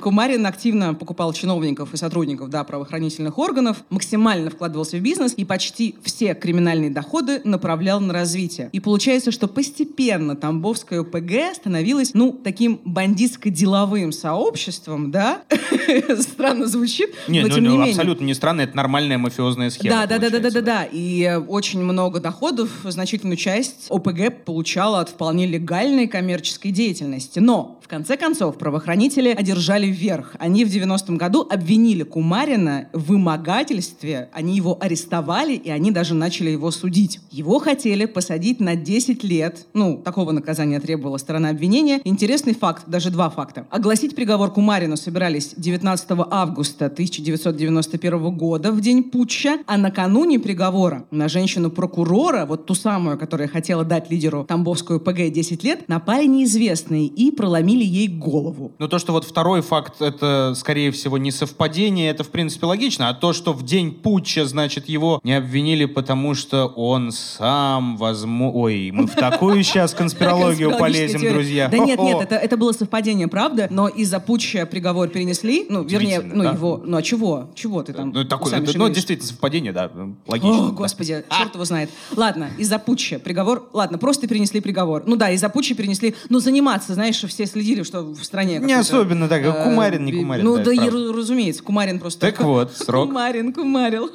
Кумарин активно покупал чиновников и сотрудников да, правоохранительных органов, максимально вкладывался в бизнес и почти все криминальные доходы направлял на развитие. И получается, что постепенно Тамбовская ОПГ становилась, ну, таким бандитско-деловым сообществом, да? Странно звучит, Не, но ну, тем не ну, менее. абсолютно не странно, это нормальная мафиозная схема. Да, да, да, да, да, получается, да, да. И очень много доходов, значительную часть ОПГ получала от вполне легальной коммерческой деятельности. Но, в конце концов, правоохранители одержали верх. Они в 90-м году обвинили Кумарина в вымогательстве, они его арестовали, и они даже начали его судить. Его хотели посадить на 10 лет. Ну, такого наказания требовала сторона обвинения. Интересный факт, даже два факта. Огласить приговор Кумарину собирались 19 августа 1991 года, в день путча, а накануне приговора на женщину-прокурора, вот ту самую, которая хотела дать лидеру Тамбовскую ПГ 10 лет, напали неизвестные и проломили ей голову. Ну, то, что вот второй факт, это, скорее всего, не совпадение, это, в принципе, логично. А то, что в день путча, значит, его не обвинили, потому что он сам, возможно... Ой, мы в такую сейчас конспирологию полезем, друзья. Да нет, нет, это, было совпадение, правда, но из-за путча приговор перенесли, ну, вернее, ну, его, ну, а чего? Чего ты там? Ну, такое, ну, действительно, совпадение, да, ну, логично. О, господи, черт его знает. Ладно, из-за путча приговор... Ладно, просто перенесли приговор. Ну да, из-за путча перенесли... Ну, заниматься, знаешь, все следили, что в стране... Не особенно так, э, Кумарин, не Кумарин, Ну да, да, и, разумеется, Кумарин просто... Так вот, срок. Кумарин, кумарил.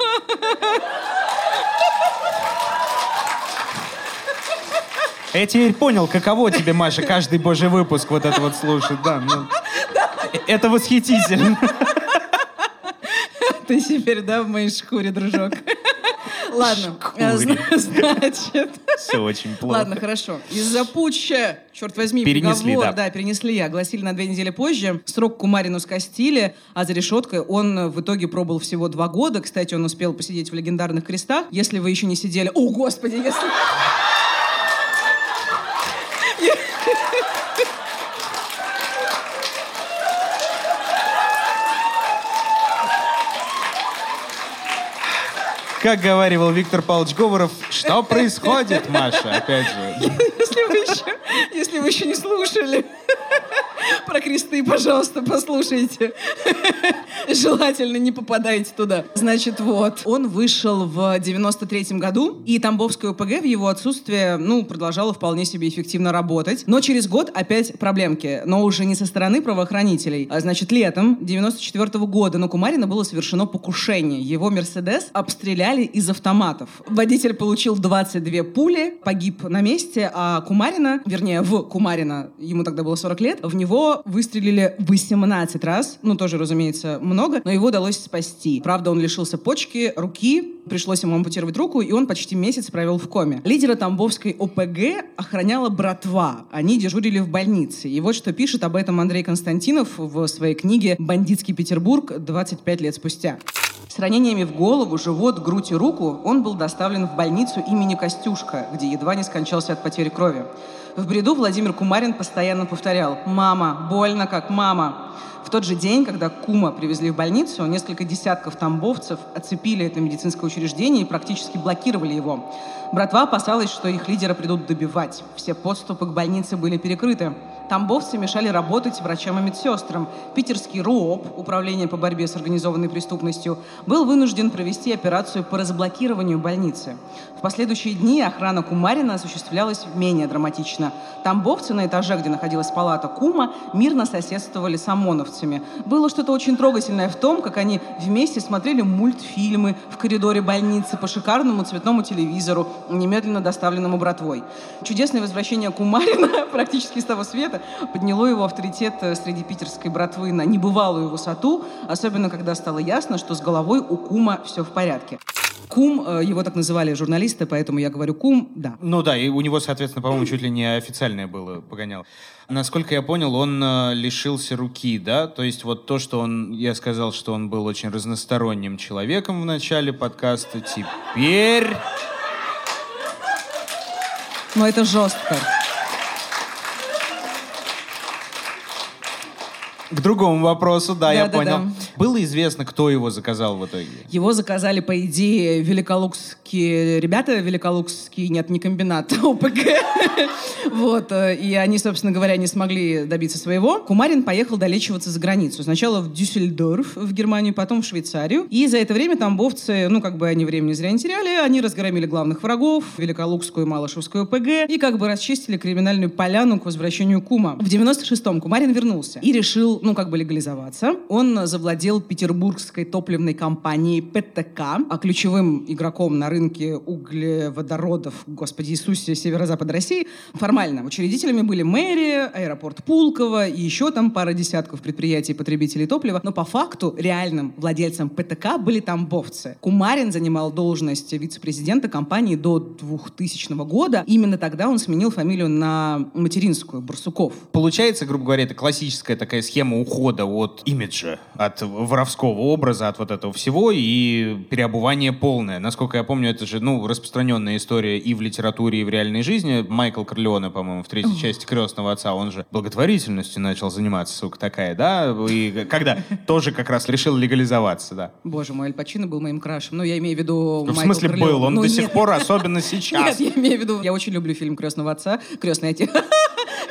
Я теперь понял, каково тебе, Маша, каждый божий выпуск вот это вот слушать. Да, ну, это восхитительно. Ты теперь, да, в моей шкуре, дружок? Ладно, значит... Все очень плохо. Ладно, хорошо. Из-за путча, черт возьми, Перенесли, приговор, да. перенесли, огласили на две недели позже. Срок Кумарину скостили, а за решеткой он в итоге пробыл всего два года. Кстати, он успел посидеть в легендарных крестах. Если вы еще не сидели... О, господи, если... Как говаривал Виктор Павлович Говоров, что происходит, Маша, опять же. Если вы еще, если вы еще не слушали. Про кресты, пожалуйста, послушайте. Желательно не попадайте туда. Значит, вот, он вышел в 93-м году, и Тамбовская ОПГ в его отсутствие, ну, продолжала вполне себе эффективно работать. Но через год опять проблемки, но уже не со стороны правоохранителей. А, значит, летом 94 -го года на Кумарина было совершено покушение. Его «Мерседес» обстреляли из автоматов. Водитель получил 22 пули, погиб на месте, а Кумарина, вернее, в Кумарина, ему тогда было 40 лет, в него выстрелили 18 раз. Ну, тоже, разумеется, много, но его удалось спасти. Правда, он лишился почки, руки, пришлось ему ампутировать руку, и он почти месяц провел в коме. Лидера Тамбовской ОПГ охраняла братва. Они дежурили в больнице. И вот что пишет об этом Андрей Константинов в своей книге «Бандитский Петербург 25 лет спустя». С ранениями в голову, живот, грудь и руку он был доставлен в больницу имени Костюшка, где едва не скончался от потери крови. В бреду Владимир Кумарин постоянно повторял «Мама, больно как мама». В тот же день, когда Кума привезли в больницу, несколько десятков тамбовцев оцепили это медицинское учреждение и практически блокировали его. Братва опасалась, что их лидера придут добивать. Все подступы к больнице были перекрыты. Тамбовцы мешали работать врачам и медсестрам. Питерский РУОП, Управление по борьбе с организованной преступностью, был вынужден провести операцию по разблокированию больницы. В последующие дни охрана Кумарина осуществлялась менее драматично. Тамбовцы на этаже, где находилась палата Кума, мирно соседствовали с ОМОНовцами. Было что-то очень трогательное в том, как они вместе смотрели мультфильмы в коридоре больницы по шикарному цветному телевизору, немедленно доставленному братвой. Чудесное возвращение Кумарина практически с того света подняло его авторитет э, среди питерской братвы на небывалую высоту, особенно когда стало ясно, что с головой у Кума все в порядке. Кум, э, его так называли журналисты, поэтому я говорю кум, да. Ну да, и у него, соответственно, по-моему, чуть ли не официальное было погонял. Насколько я понял, он э, лишился руки, да? То есть вот то, что он, я сказал, что он был очень разносторонним человеком в начале подкаста, теперь... Но это жестко. К другому вопросу, да, я Да-да-да. понял. Было известно, кто его заказал в итоге? Его заказали, по идее, великолукские ребята, великолукский, нет, не комбинат, ОПГ. Вот, э, и они, собственно говоря, не смогли добиться своего. Кумарин поехал долечиваться за границу. Сначала в Дюссельдорф, в Германию, потом в Швейцарию. И за это время тамбовцы, ну, как бы они времени зря не теряли, они разгромили главных врагов, Великолукскую и Малышевскую ОПГ, и как бы расчистили криминальную поляну к возвращению Кума. В 96-м Кумарин вернулся и решил, ну, как бы легализоваться. Он завладел петербургской топливной компанией ПТК, а ключевым игроком на рынке углеводородов, господи Иисусе, северо-запад России, формально учредителями были мэрия, аэропорт Пулково и еще там пара десятков предприятий потребителей топлива, но по факту реальным владельцем ПТК были тамбовцы. Кумарин занимал должность вице-президента компании до 2000 года. Именно тогда он сменил фамилию на материнскую, Барсуков. Получается, грубо говоря, это классическая такая схема ухода от имиджа, от воровского образа, от вот этого всего и переобувание полное. Насколько я помню, это же, ну, распространенная история и в литературе, и в реальной жизни. Майкл Корлеоне, по-моему, в третьей части «Крестного отца», он же благотворительностью начал заниматься, сука такая, да? И когда тоже как раз решил легализоваться, да. Боже мой, Аль Пачино был моим крашем. Ну, я имею в виду В Майкл смысле Корлеоне. был, он Ну, до нет. сих пор, особенно сейчас. Нет, я имею в виду, я очень люблю фильм «Крестного отца». «Крестный отец».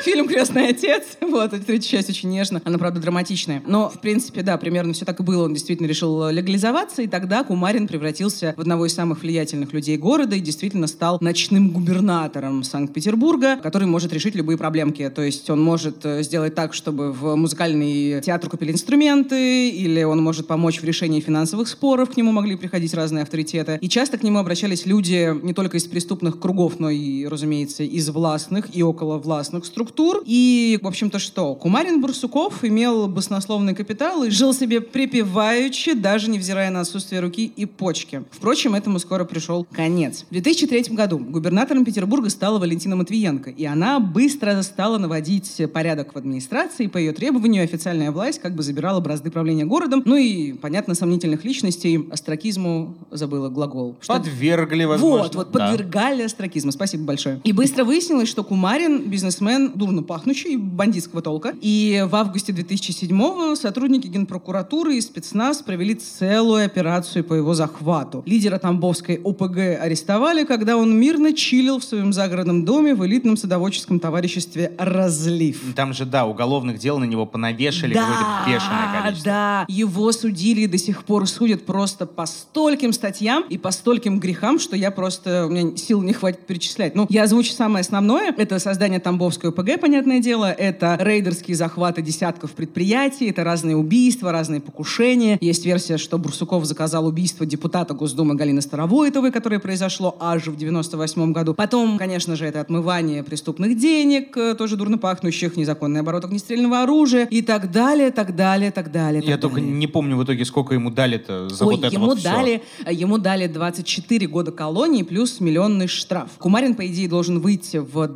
Фильм «Крестный отец». Вот, эта часть очень нежная. Она, правда, драматичная. Но, в принципе, да, примерно все так и было. Он действительно решил легализоваться, и тогда Кумарин превратился в одного из самых влиятельных людей города и действительно стал ночным губернатором Санкт-Петербурга, который может решить любые проблемки. То есть он может э, сделать так, чтобы в музыкальный театр купили инструменты, или он может помочь в решении финансовых споров, к нему могли приходить разные авторитеты. И часто к нему обращались люди не только из преступных кругов, но и, разумеется, из властных и околовластных структур. И, в общем-то, что? Кумарин Бурсуков имел баснословный капитал и жил себе припеваючи, даже невзирая на отсутствие руки и почки. Впрочем, этому скоро пришел конец. В 2003 году губернатором Петербурга стала Валентина Матвиенко, и она быстро стала наводить порядок в администрации. По ее требованию официальная власть как бы забирала бразды правления городом. Ну и, понятно, сомнительных личностей астракизму забыла глагол. Что Подвергли, возможно. вот, вот, Да. подвергали астракизму. Спасибо большое. И быстро выяснилось, что Кумарин, бизнесмен, дурно пахнущий, бандитского толка. И в августе 2007-го сотрудники Генпрокуратуры и спецназ провели целую операцию по его захвату. Лидера Тамбовской ОПГ арестовали, когда он мирно чилил в своем загородном доме в элитном садоводческом товариществе «Разлив». Там же, да, уголовных дел на него понавешали да, какое-то бешеное количество. Да, его судили и до сих пор судят просто по стольким статьям и по стольким грехам, что я просто, у меня сил не хватит перечислять. Ну, я озвучу самое основное. Это создание Тамбовской ОПГ, понятное дело. Это рейдерские захваты десятков предприятий. Это разные убийства, разные покушения. Есть версия, что Бурсуков заказал убийство депутата Госдумы Галины Старовойтовой, которое произошло аж в 98 году. Потом, конечно же, это отмывание преступных денег, э, тоже дурно пахнущих, незаконный оборот огнестрельного оружия и так далее, так далее, так далее. Я так только далее. не помню в итоге, сколько ему дали-то за Ой, вот это ему вот дали, ему дали 24 года колонии плюс миллионный штраф. Кумарин, по идее, должен выйти в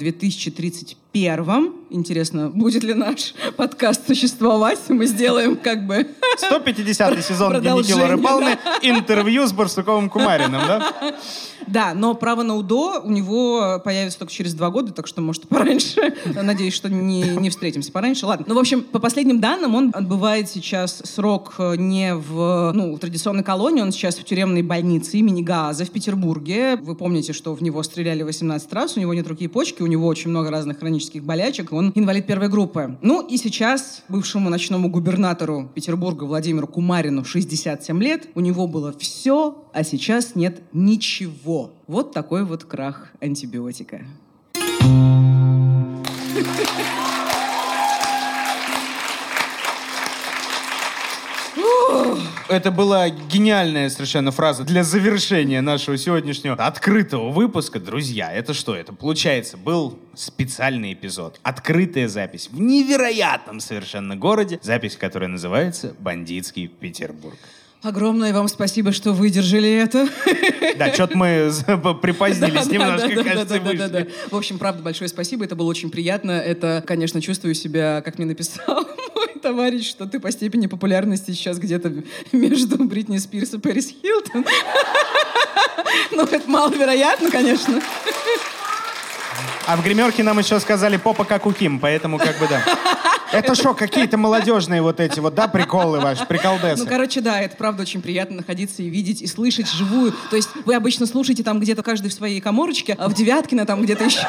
2031. Интересно, будет ли наш подкаст существовать? Мы сделаем как бы 150 сезон дневники Продолжение, Лоры Павловны, интервью с Барсуковым Кумариным, да? Да, но право на УДО у него появится только через два года, так что, может, пораньше. Надеюсь, что не, не встретимся пораньше. Ладно. Ну, в общем, по последним данным, он отбывает сейчас срок э, не в ну, традиционной колонии, он сейчас в тюремной больнице имени Гааза в Петербурге. Вы помните, что в него стреляли 18 раз, у него нет руки и почки, у него очень много разных хронических болячек, он инвалид первой группы. Ну, и сейчас бывшему ночному губернатору Петербурга Владимиру Кумарину 67 лет, у него было все, а сейчас нет ничего. Вот такой вот крах антибиотика. Это была гениальная совершенно фраза для завершения нашего сегодняшнего открытого выпуска. Друзья, это что? Это, получается, был специальный эпизод. Открытая запись в невероятном совершенно городе. Запись, которая называется «Бандитский Петербург». Огромное вам спасибо, что выдержали это. Да, что-то мы припозднились Да, немножко, да, да, кажется, да, да, да, да. В общем, правда, большое спасибо. Это было очень приятно. Это, конечно, чувствую себя, как мне написал товарищ, что ты по степени популярности сейчас где-то между Бритни Спирс и Пэрис Хилтон. Ну, это маловероятно, конечно. А в гримерке нам еще сказали попа как у Ким, поэтому как бы да. Это что, какие-то молодежные вот эти вот, да, приколы ваши, приколдесы? Ну, короче, да, это правда очень приятно находиться и видеть, и слышать живую. То есть вы обычно слушаете там где-то каждый в своей коморочке, а в Девяткино там где-то еще.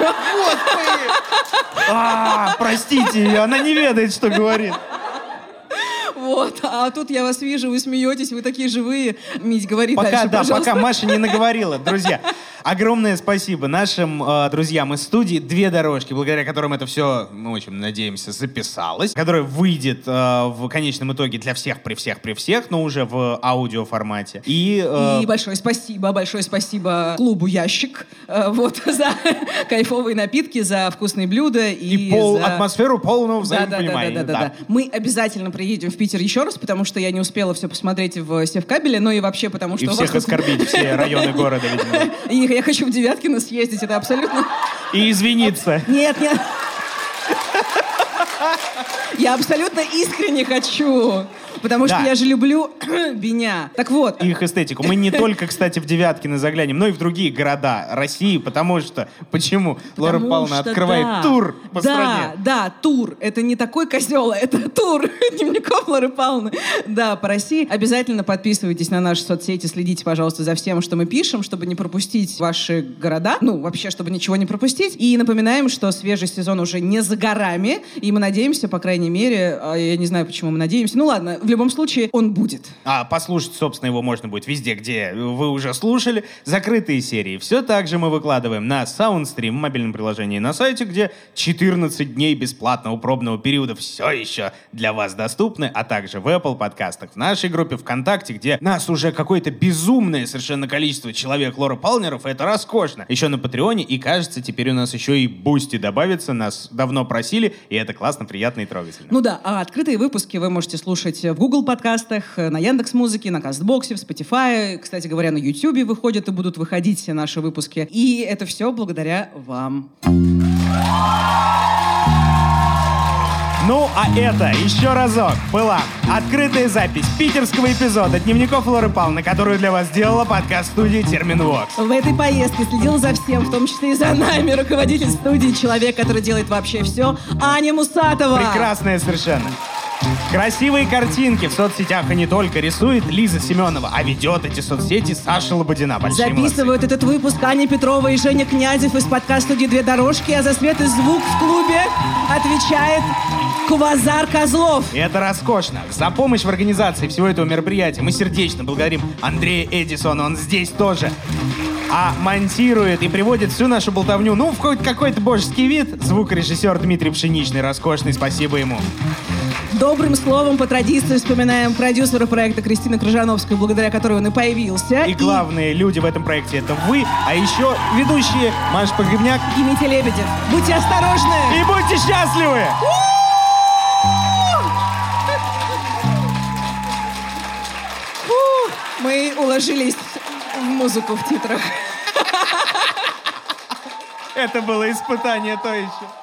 А, простите, она не ведает, что говорит. Вот. А тут я вас вижу, вы смеетесь, вы такие живые. Мить, говори Пока, дальше, да, пожалуйста. пока Маша не наговорила. Друзья, огромное спасибо нашим э, друзьям из студии «Две дорожки», благодаря которым это все, мы очень надеемся, записалось, которое выйдет э, в конечном итоге для всех, при всех, при всех, но уже в аудиоформате. И, э, И большое спасибо, большое спасибо клубу «Ящик» э, вот, за кайфовые напитки, за вкусные блюда. И, и пол, за... атмосферу полного Да, да, да, да, взаимопонимания. да, да, да. Мы обязательно приедем в Питер еще раз, потому что я не успела все посмотреть в Севкабеле, но и вообще потому что... И всех вас- оскорбить, все районы города, видимо. И я хочу в Девяткино съездить, это абсолютно... И извиниться. Нет, нет. Я абсолютно искренне хочу. Потому что Да. я же люблю Беня. Так вот, их эстетику. Мы не только, кстати, в Девяткино заглянем, но и в другие города России, потому что... Почему? Лора Павловна открывает да, тур по да, стране. Да, тур. Это не такой козел, а это тур дневников Лоры Павловны. Да, по России. Обязательно подписывайтесь на наши соцсети, следите, пожалуйста, за всем, что мы пишем, чтобы не пропустить ваши города. Ну, вообще, чтобы ничего не пропустить. И напоминаем, что свежий сезон уже не за горами. И мы надеемся, по крайней мере, а я не знаю, почему мы надеемся. Ну ладно, в любом случае, он будет. А послушать, собственно, его можно будет везде, где вы уже слушали. Закрытые серии. Все так же мы выкладываем на SoundStream, в мобильном приложении на сайте, где 14 дней бесплатного пробного периода все еще для вас доступны, а также в Apple подкастах, в нашей группе ВКонтакте, где нас уже какое-то безумное совершенно количество человек Лора Палнеров, и это роскошно. Еще на Patreon е, и кажется, теперь у нас еще и Boosty добавится, нас давно просили, и это классно, приятно и трогательно. Ну да, а открытые выпуски вы можете слушать в Google подкастах, на Яндекс Музыке, на Кастбоксе, в Spotify. Кстати говоря, на YouTube выходят и будут выходить все наши выпуски. И это все благодаря вам. Ну, а это еще разок была открытая запись питерского эпизода дневников Лоры Павловны, которую для вас сделала подкаст-студия Терминвокс. В этой поездке следил за всем, в том числе и за нами, руководитель студии, человек, который делает вообще все, Аня Мусатова. Прекрасная совершенно. Красивые картинки в соцсетях и не только рисует Лиза Семенова, а ведет эти соцсети Саша Лободина. Большие Записывают молодцы. этот выпуск Аня Петрова и Женя Князев из подкаст-студии «Две дорожки», а за свет и звук в клубе отвечает Квазар Козлов. И это роскошно. За помощь в организации всего этого мероприятия мы сердечно благодарим Андрея Эдисона, он здесь тоже. А монтирует и приводит всю нашу болтовню, ну, в хоть какой-то божеский вид, звукорежиссер Дмитрий Пшеничный, роскошный, спасибо ему. Добрым словом по традиции вспоминаем продюсера проекта Кристины Крыжановской, благодаря которой он и появился. И главные люди в этом проекте это вы, а еще ведущие Маша Погребняк. И Митя Лебедев. Будьте осторожны! И будьте счастливы! Мы уложились в музыку в титрах. Это было испытание то еще.